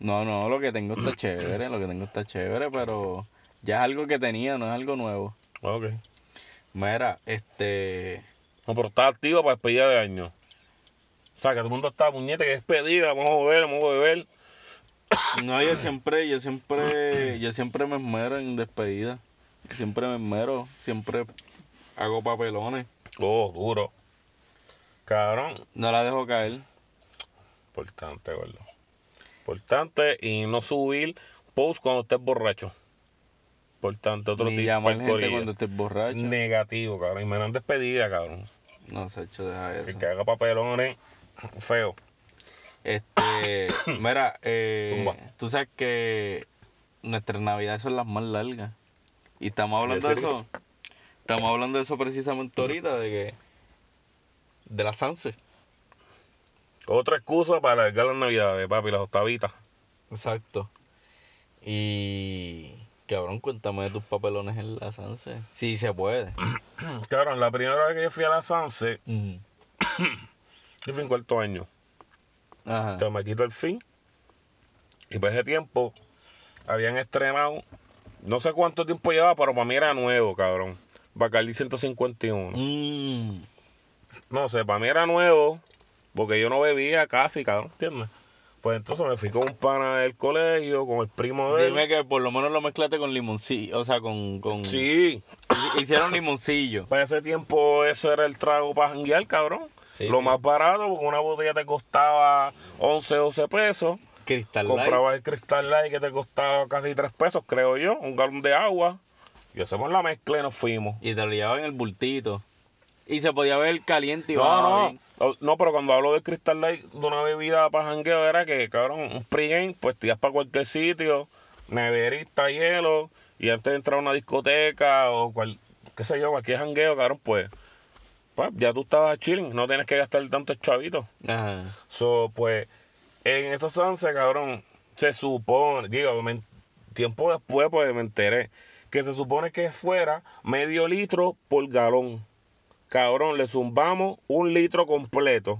No, no, lo que tengo está chévere, lo que tengo está chévere, pero ya es algo que tenía, no es algo nuevo. Ok. Mira, este. No, pero está activo para despedida de año. O sea, que todo el mundo está puñete, que despedida, vamos a beber, vamos a beber. No, yo siempre, yo siempre, yo siempre me esmero en despedida. Siempre me esmero, siempre hago papelones. Oh, duro. Cabrón. No la dejo caer. Importante, gordo. Importante y no subir post cuando estés borracho. Importante, otro Ni tip llamar gente cuando estés borracho. Negativo, cabrón. Y me dan despedida, cabrón. No, Sacho, deja El eso. que haga papelones, feo. Este, *coughs* mira, eh, tú sabes que nuestras navidades son las más largas. Y estamos hablando de eso. Estamos hablando de eso precisamente ahorita, de que. De la Sanse. Otra excusa para alargar las navidades, papi, las octavitas. Exacto. Y. Cabrón, cuéntame de tus papelones en la Sanse. Sí, se puede. *coughs* Cabrón, la primera vez que yo fui a la Sanse, Ujú. *coughs* yo fui en cuarto año. Ajá. Me quitó el fin. Y por ese tiempo habían estrenado, no sé cuánto tiempo llevaba, pero para mí era nuevo, cabrón. Bacardi 151. Mm. No sé, para mí era nuevo, porque yo no bebía casi, cabrón, ¿entiendes? Pues entonces me fui con un pana del colegio, con el primo de él. Dime que por lo menos lo mezclaste con limoncillo. O sea, con. con... Sí, Hicieron limoncillo. para ese tiempo eso era el trago para janguear, cabrón. Sí, Lo sí. más barato, porque una botella te costaba 11, 12 pesos. Crystal Light. Comprabas el Crystal Light que te costaba casi 3 pesos, creo yo, un galón de agua. Y hacemos la mezcla y nos fuimos. Y te lo llevaban en el bultito. Y se podía ver caliente y No, no, bien. no, pero cuando hablo de Crystal Light, de una bebida para jangueo, era que, cabrón, un pregame, pues te ibas para cualquier sitio, neverita, hielo, y antes de entrar a una discoteca o cual, qué sé yo, cualquier jangueo, cabrón, pues, pues ya tú estabas chilling, no tienes que gastar tantos chavitos. Ajá. So, pues, en esa sanse, cabrón, se supone, digo, me- tiempo después, pues me enteré que se supone que fuera medio litro por galón. Cabrón, le zumbamos un litro completo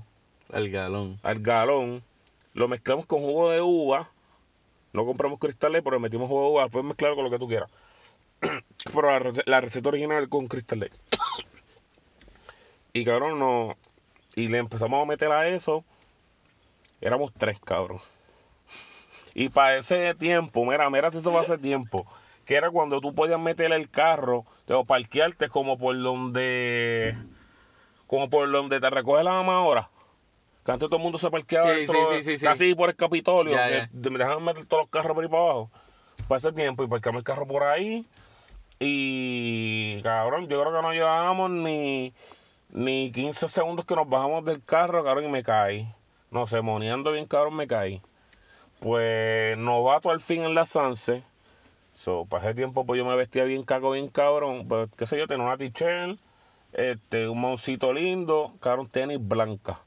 El galón. al galón, lo mezclamos con jugo de uva, no compramos cristales, pero le metimos jugo de uva, puedes mezclarlo con lo que tú quieras. *clears throat* pero la, rece- la receta original con cristales. *coughs* y cabrón, no. Y le empezamos a meter a eso. Éramos tres, cabrón. *laughs* Y para ese tiempo, mira, mira si eso va hace tiempo. Que era cuando tú podías meter el carro o parquearte como por donde. Como por donde te recoge la mamá ahora. Que antes todo el mundo se parqueaba Sí, dentro sí, sí, casi por el Capitolio. Ya, que ya. de- me dejaban meter todos los carros por ahí para abajo. Para ese tiempo y parqueamos el carro por ahí. Y cabrón, yo creo que no llevábamos ni, ni 15 segundos que nos bajamos del carro, cabrón, y me caí. No sé, moneando bien, cabrón, me caí. Pues novato al fin en la Sanse. So, para ese tiempo, pues yo me vestía bien caco, bien cabrón. Pues, qué sé yo, tenía una t-shirt, este, un moncito lindo, cabrón, tenis blanca.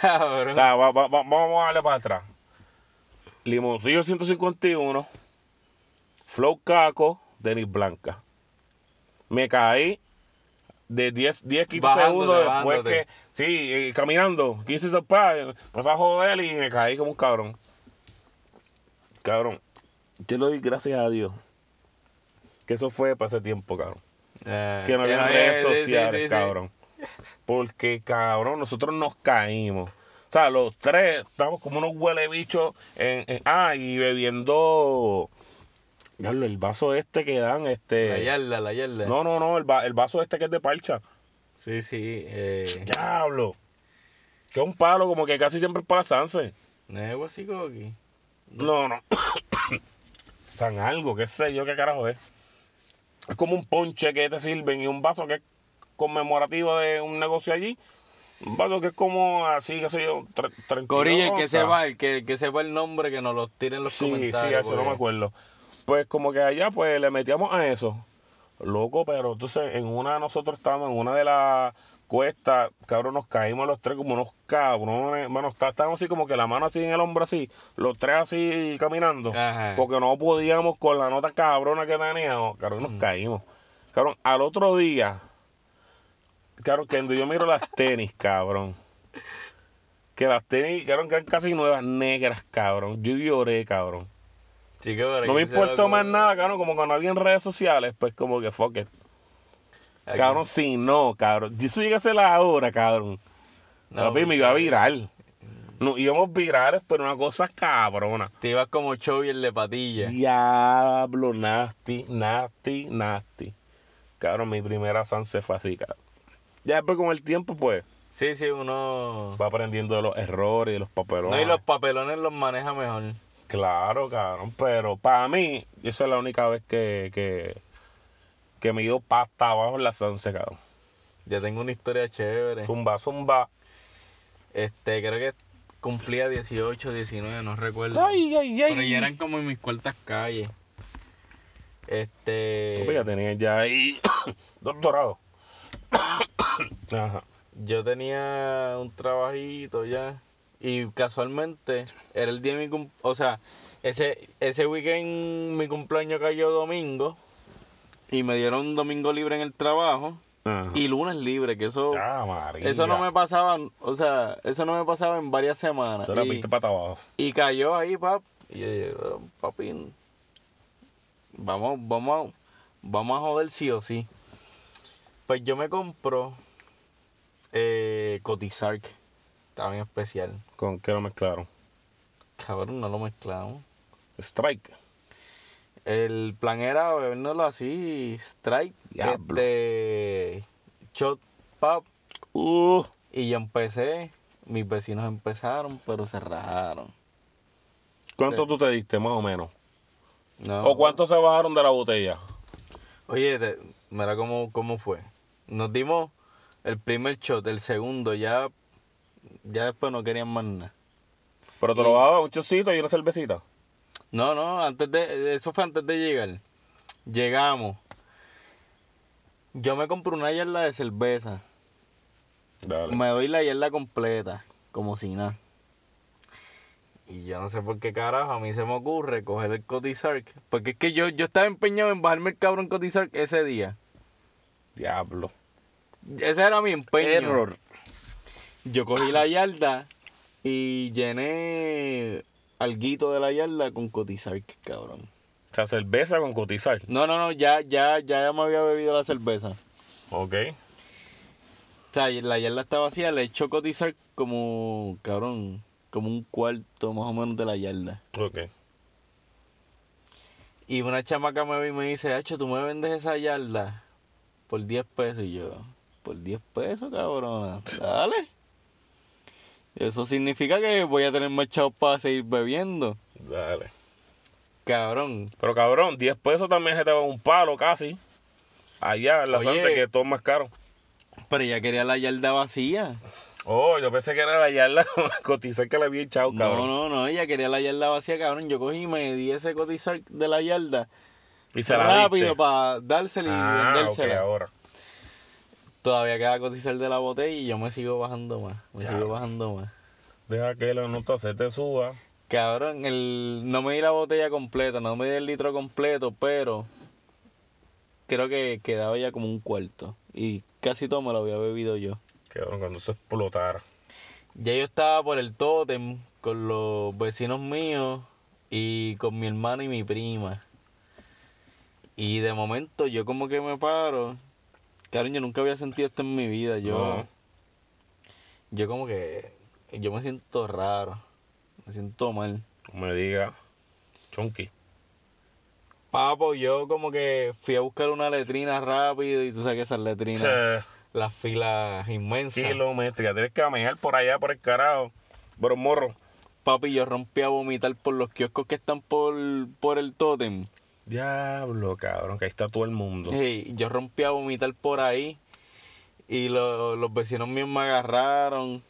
Cabrón. sea, va- va- va- vamos a darle para atrás. Limoncillo 151, flow caco, tenis blanca. Me caí de 10, 10 15 Bajándote, segundos después bajándote. que, sí, eh, caminando, 15 segundos, pasé a joder y me caí como un cabrón. Cabrón, yo le doy gracias a Dios que eso fue para ese tiempo, cabrón. Eh, Que no había no redes sí, sí, sociales, sí, cabrón. Porque, cabrón, nosotros nos caímos. O sea, los tres estábamos como unos huele bichos en, en- ah, y bebiendo. Diablo, el vaso este que dan, este. La yarda, la yarda. No, no, no, el, va- el vaso este que es de parcha. Sí, sí. Eh, Diablo. Que es un palo, como que casi siempre es para Sanse. ¿No es guasicoqui? No, no. San algo, qué sé yo, qué carajo es. Es como un ponche que te sirven y un vaso que es conmemorativo de un negocio allí. Un vaso que es como así, qué sé yo, tre- 32 Corilla, el que onzas. sepa, el que, que sepa el nombre, que nos lo tire en los Sí, sí, eso no me acuerdo. Pues como que allá pues le metíamos a eso. Loco, pero entonces en una de nosotros estábamos en una de las cuestas, cabrón, nos caímos los tres como unos cabrones. Bueno, está- estábamos así como que la mano así en el hombro así, los tres así caminando. Ajá. Porque no podíamos con la nota cabrona que teníamos. Cabrón, nos caímos. Cabrón, al otro día, cabrón, que cuando yo miro las tenis, cabrón. Que las tenis, cabrón, que eran casi nuevas, negras, cabrón. Yo lloré, cabrón. Chico, No me importó lo- más nada, cabrón. Como cuando había en redes sociales, pues como que fuck it. Aquí- Cabrón, sí, no, cabrón. Si eso llega a ser la hora, cabrón. No, papi, me iba a virar. No, íbamos virales, pero una cosa cabrona. Te ibas como show y el de patilla. Diablo, nasty, nasty, nasty. Cabrón, mi primera Sanse fue así, cabrón. Ya después con el tiempo, pues, Sí, sí, uno... va aprendiendo de los errores y de los papelones. No, y los papelones los maneja mejor. Claro, cabrón, pero para mí, esa es la única vez que, que, que me dio pasta abajo en la Sanse, cabrón. Yo tengo una historia chévere. Zumba, zumba. Este, creo que cumplía 18, 19, no recuerdo. Ay, ay, ay. Pero ya eran como en mis cuartas calles. Este... Papi, ya tenía ya ahí *coughs* doctorado. *coughs* Ajá. Yo tenía un trabajito ya. Y casualmente era el día de mi cum- O sea, ese, ese weekend mi cumpleaños cayó domingo. Y me dieron un domingo libre en el trabajo. Ajá. Y lunes libre, que eso. Ah, María. Eso no me pasaba. O sea, eso no me pasaba en varias semanas. Eso Y, para abajo. y cayó ahí, pap. Y yo dije, "Oh, papi. Vamos, vamos, a- vamos a joder sí o sí. Pues yo me compro eh, Cotizark. Está bien especial. ¿Con qué lo mezclaron? Cabrón, no lo mezclamos. Strike. El plan era bebérnoslo así, strike, Diablo. este, shot, pop. Uh, Y yo empecé, mis vecinos empezaron, pero se rajaron. ¿Cuánto Sí. tú te diste, más o menos? No. ¿O cuántos se bajaron de la botella? Oye, te- mira cómo, cómo fue. Nos dimos el primer shot, el segundo, ya, ya después no querían más nada. Pero te lo bajaba un chocito y una cervecita. No, no, antes de, eso fue antes de llegar. Llegamos. Yo me compré una yarda de cerveza. Dale. Me doy la yarda completa, como si nada. Y yo no sé por qué carajo a mí se me ocurre coger el Cotizark. Porque es que yo, yo estaba empeñado en bajarme el cabrón Cotizark ese día. Diablo. Ese era mi empeño. Error. Yo cogí la yarda y llené alguito de la yarda con Cotizark, cabrón. O sea, cerveza con cotizar. No, no, no, ya, ya, ya me había bebido la cerveza. Ok. O sea, la yarda está vacía, le echo Cotizark como, cabrón, como un cuarto más o menos de la yarda. Ok. Y una chamaca me ve y me dice, Hacho, tú me vendes esa yarda por 10 pesos. Y yo, por 10 pesos, cabrona. *laughs* Dale. Eso significa que voy a tener más chavos para seguir bebiendo. Dale. Cabrón. Pero cabrón, 10 pesos también se te va un palo casi. Allá en la Oye. Sanse, que todo es más caro. Pero ella quería la yarda vacía. Oh, yo pensé que era la yarda *laughs* cotizar que le había echado, No, cabrón. no, no, ella quería la yarda vacía, cabrón. Yo cogí y me di ese cotizar de la yarda Y se la rápido para dársela y Ah, vendérsela. ahora. Todavía queda cotizar de la botella y yo me sigo bajando más. Me Ya. sigo bajando más. Deja que la nota se te suba. Cabrón, el, no me di la botella completa, no me di el litro completo, pero creo que quedaba ya como un cuarto. Y casi todo me lo había bebido yo. Cabrón, cuando eso explotara. Ya yo estaba por el tótem con los vecinos míos y con mi hermano y mi prima. Y de momento yo como que me paro. Cabrón, yo nunca había sentido esto en mi vida. Yo, No. yo como que, yo me siento raro. Me siento mal. No me diga. Chonky. Papo, yo como que fui a buscar una letrina rápido y tú sabes que esas letrinas, Che, las filas inmensas. kilométrica. Tienes que camellar por allá, por el carajo. Pero morro. Papi, yo rompí a vomitar por los kioscos que están por, por el tótem. Diablo, cabrón, que ahí está todo el mundo. Hey, yo rompí a vomitar por ahí y lo- los vecinos míos me agarraron.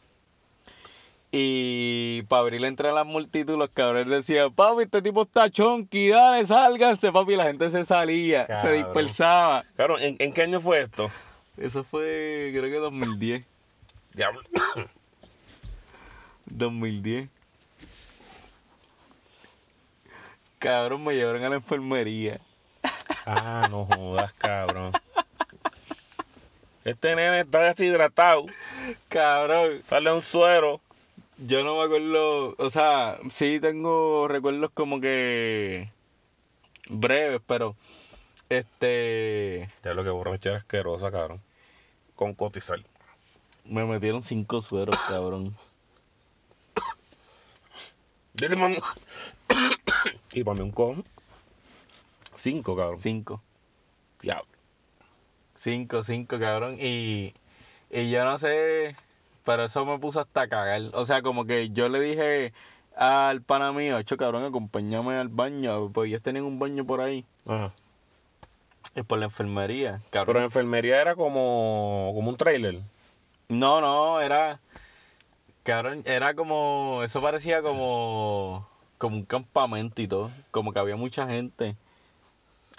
Y para abrir la entrada a la multitud, los cabrones decían, papi, este tipo está chonky, dale, sálganse, papi. Y la gente se salía, se dispersaba. Cabrón, ¿en, en qué año fue esto? Eso fue, creo que 2010. Diablo. 2010. Cabrón, me llevaron a la enfermería. Ah, no jodas, cabrón. Este nene está deshidratado. Cabrón, Dale un suero. yo no me acuerdo, o sea, sí tengo recuerdos como que breves, pero este Ya lo que borrachera asquerosa, cabrón. Con cotizar. me metieron cinco sueros, cabrón. Dile, mami. Mí un con. Cinco, cabrón. Cinco. Diablo. Cinco, cinco, cabrón. Y, y yo no sé, pero eso me puso hasta cagar. O sea, como que yo le dije al pana mío, hecho cabrón, acompáñame al baño. Pues ellos tenían un baño por ahí. Ajá. Es por la enfermería, Pero cabrón. en enfermería era como, como un trailer. No, no, era. Cabrón, era como. Eso parecía como. Como un campamento y todo. Como que había mucha gente.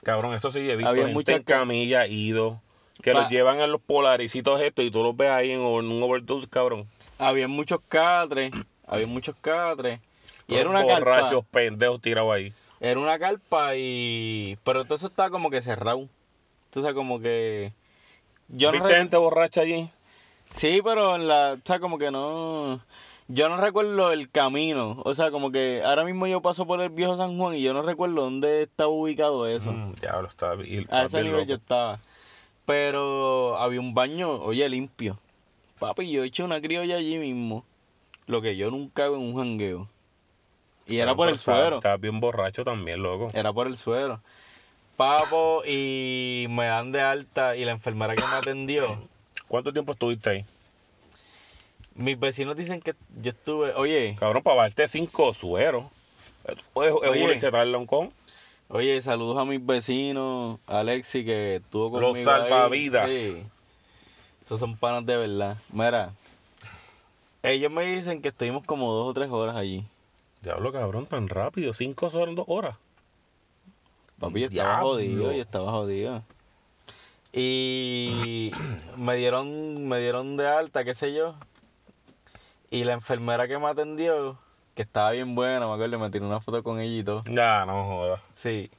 Cabrón, eso sí he visto Había gente mucha en camilla, ido. Que Pa- los llevan a los polaricitos estos y tú los ves ahí en un overdose, cabrón. Había muchos catres. *clears throat* Había muchos catres. Y era una borrachos, carpa. pendejos tirados ahí. Era una carpa y. Pero todo eso estaba como que cerrado. Entonces, como que. Yo ¿Viste gente borracha allí? Sí, pero en la. O sea, como que no. Yo no recuerdo el camino. O sea, como que ahora mismo yo paso por el viejo San Juan y yo no recuerdo dónde estaba ubicado eso. Mm, diablo, está, y- A ese nivel yo estaba. Pero había un baño, oye, limpio. Papi, yo eché una criolla allí mismo. Lo que yo nunca hago en un jangueo. Y era por el suero. Está bien borracho también, loco. Era por el suero. Papo, y me dan de alta y la enfermera que me atendió. ¿Cuánto tiempo estuviste ahí? Mis vecinos dicen que yo estuve, oye, Cabrón, para darte cinco sueros. Es, uno y se tarda un con. oye, saludos a mis vecinos, Alexi que estuvo conmigo Los ahí. salvavidas. Sí. Esos son panas de verdad. Mira, ellos me dicen que estuvimos como dos o tres horas allí. Diablo, cabrón, tan rápido. Cinco son dos horas. Papi, yo estaba Diablo. jodido, yo estaba jodido. Y *clears throat* me dieron, me dieron de alta, qué sé yo. Y la enfermera que me atendió, que estaba bien buena, me acuerdo, me tiré una foto con ella y todo. Ya, no jodas. Sí.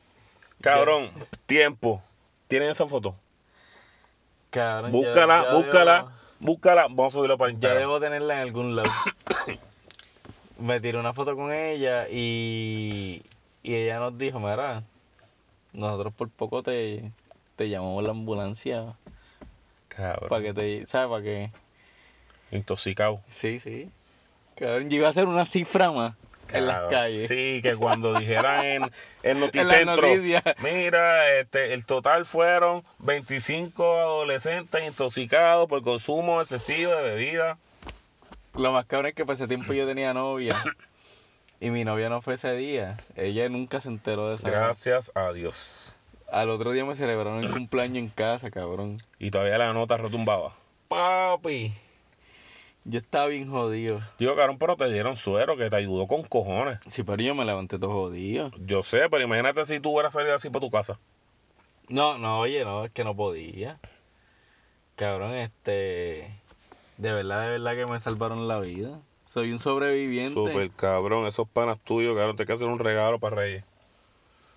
Cabrón, tiempo. ¿Tienen esa foto? Cabrón, Búscala, búscala, debo- búscala. Vamos a subirlo para Instagram. debo tenerla en algún lado. *coughs* Me tiré una foto con ella y, y ella nos dijo, mira, nosotros por poco te, te llamamos la ambulancia Cabrón. para que te, ¿sabes? Para que... Intoxicado. Sí, sí. Cabrón, yo iba a hacer una cifra más en las calles. Sí, que cuando *laughs* dijeran en, en En las Noticentro, noticias. mira, este, el total fueron 25 adolescentes intoxicados por consumo excesivo de bebida. Lo más cabrón es que por ese tiempo yo tenía novia. Y mi novia no fue ese día. Ella nunca se enteró de esa. Gracias a Dios. Al otro día me celebraron el cumpleaños en casa, cabrón. Y todavía la nota retumbaba. Papi. Yo estaba bien jodido. Digo, cabrón, pero te dieron suero que te ayudó con cojones. Sí, pero yo me levanté todo jodido. Yo sé, pero imagínate si tú hubieras salido así para tu casa. No, no, oye, no, es que no podía. Cabrón, este. De verdad, de verdad que me salvaron la vida. Soy un sobreviviente. Súper cabrón, esos panas tuyos, cabrón, te hay que hacer un regalo para Reyes.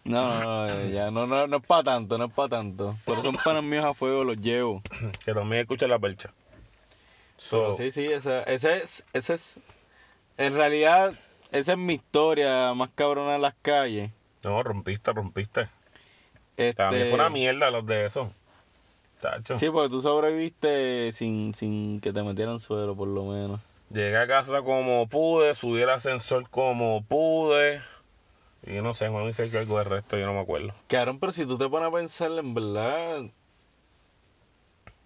No, no, no, ya, no, no, no es para tanto, no es para tanto. Pero son panas míos a fuego, los llevo. Que también escucha la percha. Pero So, sí, sí, ese, ese es, ese es. En realidad, esa es mi historia más cabrona en las calles. No, rompiste, rompiste. Este, También fue una mierda los de eso. Tacho. Sí, porque tú sobreviviste sin, sin que te metieran suelo, por lo menos. Llegué a casa como pude, subí el ascensor como pude. Y no sé, me dice que algo del resto, yo no me acuerdo. Cabrón, pero si tú te pones a pensar, en verdad.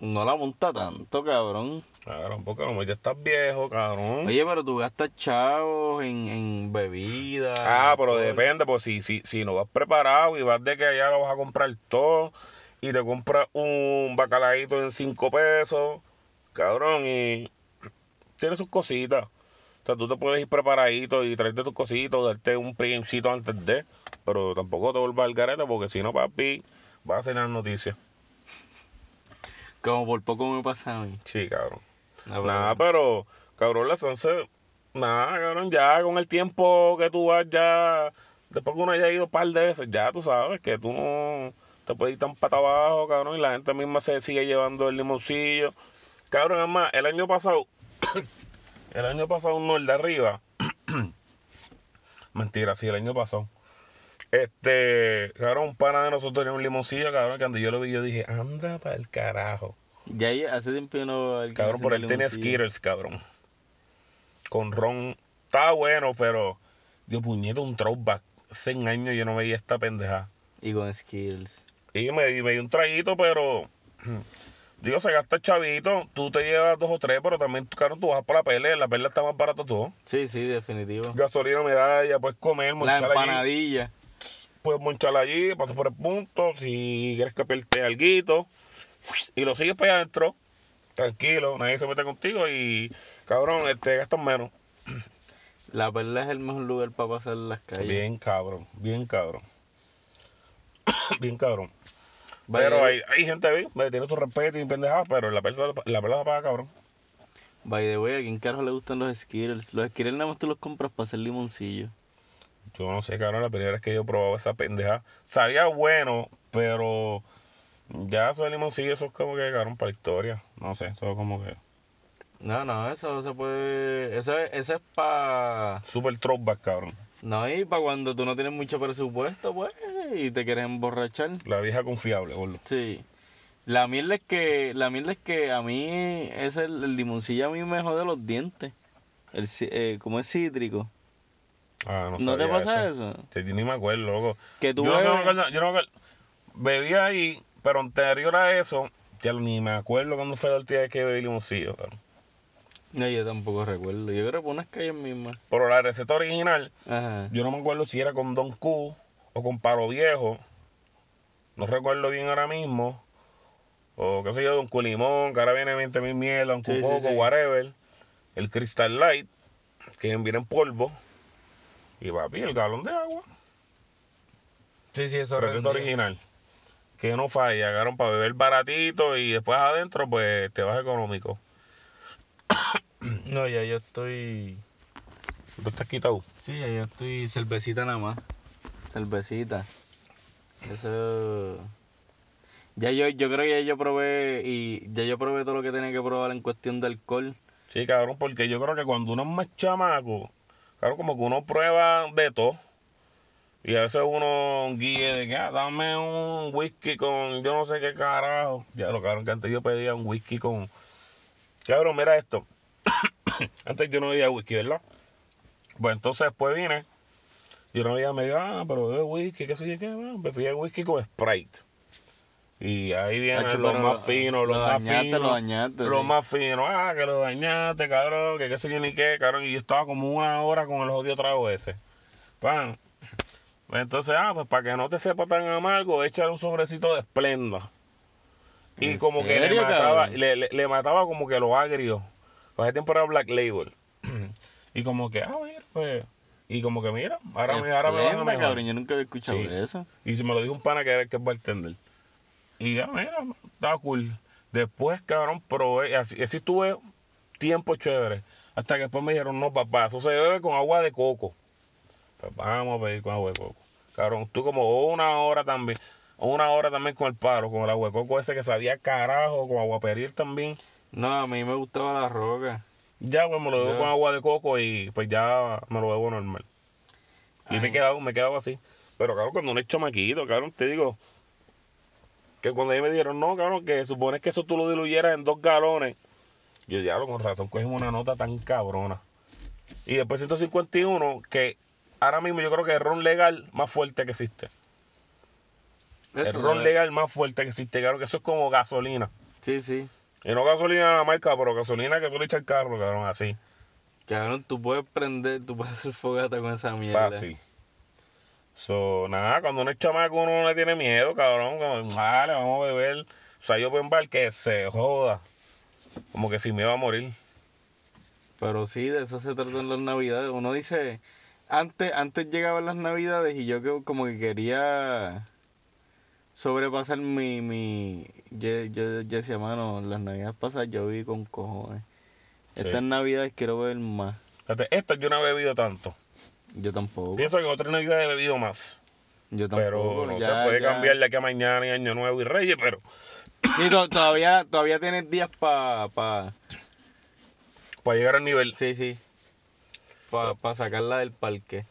No la monta tanto, cabrón. Cabrón, porque a lo mejor ya estás viejo, cabrón. Oye, pero tú gastas chavos en, en bebidas. ah, pero alcohol. depende, pues si, si, si no vas preparado y vas de que allá lo vas a comprar todo y te compras un bacalaíto en 5 pesos, cabrón, y tiene sus cositas. O sea, tú te puedes ir preparadito y traerte tus cositas, darte un primcito antes de, pero tampoco te vuelvas al garete porque si no, papi, vas a hacer las noticias. Como por poco me pasa a mí. Sí, cabrón. No, Nada, pero, cabrón, la Sunset, nada, cabrón, ya con el tiempo que tú vas, ya, después que uno haya ido un par de veces, ya tú sabes que tú no te puedes ir tan pata abajo, cabrón, y la gente misma se sigue llevando el limoncillo. Cabrón, además, el año pasado, *coughs* el año pasado no, el de arriba, *coughs* *coughs* mentira, sí, el año pasado. Este, cabrón, un pana de nosotros tenía un limoncillo, cabrón, que cuando yo lo vi, yo dije, anda para el carajo. Ya ahí- hace tiempo no. el Cabrón, por él tenía. Skittles, cabrón. Con ron. Estaba bueno, pero. Dios puñeta, un throwback. Hace años yo no veía esta pendeja. Y con skills. Y me, me dio un traguito, pero. *clears throat* Digo, se gasta chavito. Tú te llevas dos o tres, pero también, cabrón, tú vas por la pelea. La pelea está más barato todo. Sí, sí, definitivo. Gasolina, medalla, puedes comer, La monchar allí. Puedes monchar allí, pasas por el punto. Si quieres que pierte alguito. Y lo sigues para allá adentro. Tranquilo, nadie se mete contigo y, cabrón, te gastas menos. La perla es el mejor lugar para pasar las calles. Bien cabrón, bien cabrón. *coughs* bien cabrón. Vaya, pero hay, hay gente bien, que tiene su respeto y pendejadas, pero la persona la pelada paga cabrón. By the way, ¿a quién carajo le gustan los Skittles? Los Skittles nada más tú los compras para hacer limoncillo. Yo no sé, cabrón, la primera vez que yo probaba esa pendeja. Sabía bueno, pero ya eso de limoncillo, eso es como que cabrón para la historia. No sé, eso es como que No, no, eso se puede... Eso es, eso es para... super throwback, cabrón. No, y para cuando tú no tienes mucho presupuesto, pues, y te quieres emborrachar. La vieja confiable, boludo. Sí. La mierda es que, la mierda es que a mí, ese, el limoncillo a mí me jode los dientes. El, eh, como es cítrico. Ah, no, ¿No te pasa eso? Sí, yo ni me acuerdo, loco. Que tú yo, no me acuerdo- yo no me acuerdo. Bebía ahí, pero anterior a eso, ya ni me acuerdo cuándo fue la última vez que bebí limoncillo. No, yo tampoco recuerdo. Yo creo que unas calles mismas. Pero la receta original, Ajá. yo no me acuerdo si era con Don Q o con Palo Viejo. No recuerdo bien ahora mismo. O qué sé yo, Don Q Limón, que ahora viene 20 mil miel, Don Q Sí, Coco, sí. whatever. El Crystal Light, que viene en polvo. Y papi, el galón de agua. Sí, sí, eso Receta original. Que no falla, cabrón, para beber baratito y después adentro, pues te vas económico. *coughs* No, ya yo estoy... Tú estás quitado. Sí, ya yo estoy cervecita nada más. Cervecita. Eso... Ya yo, yo creo que ya yo probé y ya yo probé todo lo que tenía que probar en cuestión de alcohol. Sí, cabrón, porque yo creo que cuando uno es más chamaco, claro, como que uno prueba de todo. Y a veces uno guíe de que, ah, dame un whisky con yo no sé qué carajo. Ya lo cabrón, que antes yo pedía un whisky con. Cabrón, mira esto. *coughs* antes yo no bebía whisky, ¿verdad? Pues entonces después vine. Y una amiga me dijo, ah, pero bebe whisky, qué sé yo qué, me pide whisky con Sprite. Y ahí vienen Hacho, los más finos, los lo más dañaste, finos. lo dañaste, Los sí. más finos, ah, que lo dañaste, cabrón, que qué sé yo ni qué, cabrón. Y yo estaba como una hora con el jodido trago ese. Pan. Entonces, ah, pues para que no te sepa tan amargo, échale un sobrecito de esplenda. Y ¿En como que le mataba, le, le- le mataba como que lo agrio. Pues ese tiempo era Black Label. *clears throat* y como que, ah, mira, pues. Y como que mira, ahora, me, ahora me van a cabrón, yo nunca había escuchado Sí. eso. Y se me lo dijo un pana que era el que es bartender. Y ya, mira, estaba cool. Después, cabrón, probé, así, así estuve tiempo chévere. Hasta que después me dijeron, no, papá, eso se bebe con agua de coco. Pues vamos a pedir con agua de coco. Cabrón, tú como una hora también, una hora también con el paro, con el agua de coco ese que sabía carajo, con agua peril también. No, a mí me gustaba la roca. Ya, pues me lo bebo con agua de coco y pues ya me lo bebo normal. Y me he quedado, me he quedado así. Pero claro, cuando uno es chamaquito, cabrón, te digo, que cuando ellos me dijeron, no, cabrón, que supones que eso tú lo diluyeras en dos galones. Yo ya, con razón, cogimos una nota tan cabrona. Y después 151, que ahora mismo yo creo que es el ron legal más fuerte que existe. Eso el ron legal más fuerte que existe, claro que eso es como gasolina. Sí, sí. Y no gasolina de la marca, pero gasolina que tú le echas al carro, cabrón, así. Cabrón, tú puedes prender, tú puedes hacer fogata con esa mierda. Fácil. So, nada, cuando uno es chamaco uno no le tiene miedo, cabrón. Como, vale, vamos a beber. O sea, yo puedo que se joda. Como que sin miedo a morir. Pero sí, de eso se trata en las navidades. Uno dice, antes, antes llegaban las navidades y yo que como que quería sobrepasar mi, mi, yo, yo, yo decía, mano, las navidades pasadas yo viví con cojones. Estas Sí. navidades quiero ver más. Fíjate, esta yo no he bebido tanto. Yo tampoco. Pienso que otras navidades he bebido más. Yo tampoco. Pero no ya- se puede ya- cambiar de aquí a mañana y año nuevo y reyes, pero Sí, to- todavía, todavía tienes días para, pa, para llegar al nivel. sí, sí, para sacarla del parque.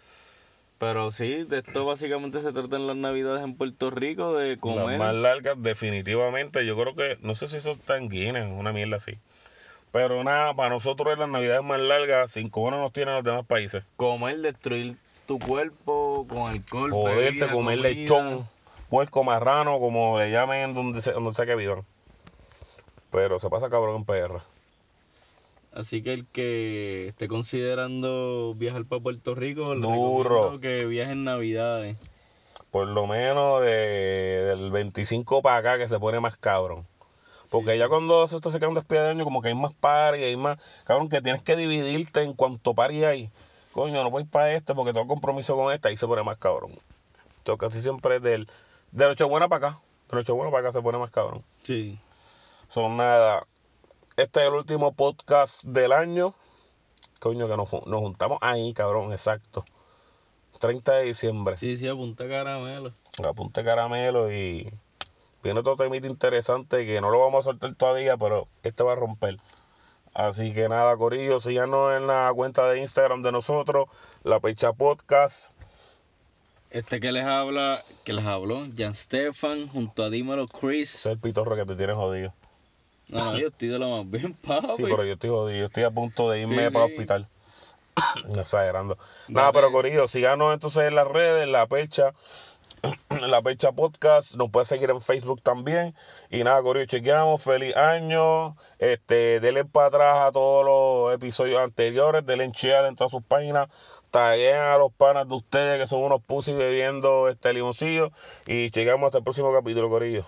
Pero sí, de esto básicamente se trata en las navidades en Puerto Rico, de Las comer. más largas, definitivamente. Yo creo que, no sé si eso está en Guinness, una mierda así. Pero nada, para nosotros es las navidades más largas, sin cojones nos tienen los demás países. comer, destruir tu cuerpo con alcohol, bebida, comer comida. lechón, puerco marrano, como le llamen donde sea, donde sea que vivan. Pero se pasa cabrón en PR. Así que el que esté considerando viajar para Puerto Rico, le Duro. recomiendo que viaje en navidades. Por lo menos de- del 25 para acá que se pone más cabrón. Porque ya cuando se está secando despedida de año, como que hay más paris, hay más. Cabrón, que tienes que dividirte en cuanto paris hay. Coño, no voy para este porque tengo compromiso con esta. Ahí se pone más cabrón. Entonces, casi siempre del, de Nochebuena para acá. De Nochebuena para acá se pone más cabrón. Sí. Son nada. Este es el último podcast del año. Coño, que nos, nos juntamos ahí, cabrón, exacto. 30 de diciembre. Sí, sí, apunta caramelo. Apunte caramelo y viene otro temita interesante que no lo vamos a soltar todavía, pero este va a romper. Así que nada, Corillo, síganos en la cuenta de Instagram de nosotros, La Pecha Podcast. Este que les habla, que les habló, Jan Stefan, junto a Dímelo Ese Chris. es el pitorro que te tiene jodido. No, no, yo estoy de lo más bien, *laughs* papi. Sí, pero yo estoy jodido, yo estoy a punto de irme Sí, para el sí. hospital. *coughs* Exagerando. Nada, pero Corillo, síganos entonces en las redes, La Percha, La Percha Podcast, nos puede seguir en Facebook también. Y nada, Corillo, chequeamos, feliz año. Este, denle para atrás a todos los episodios anteriores, denle en share en todas sus páginas. Taguen a los panas de ustedes que son unos pussy bebiendo este limoncillo. Y chequeamos hasta el próximo capítulo, Corillo.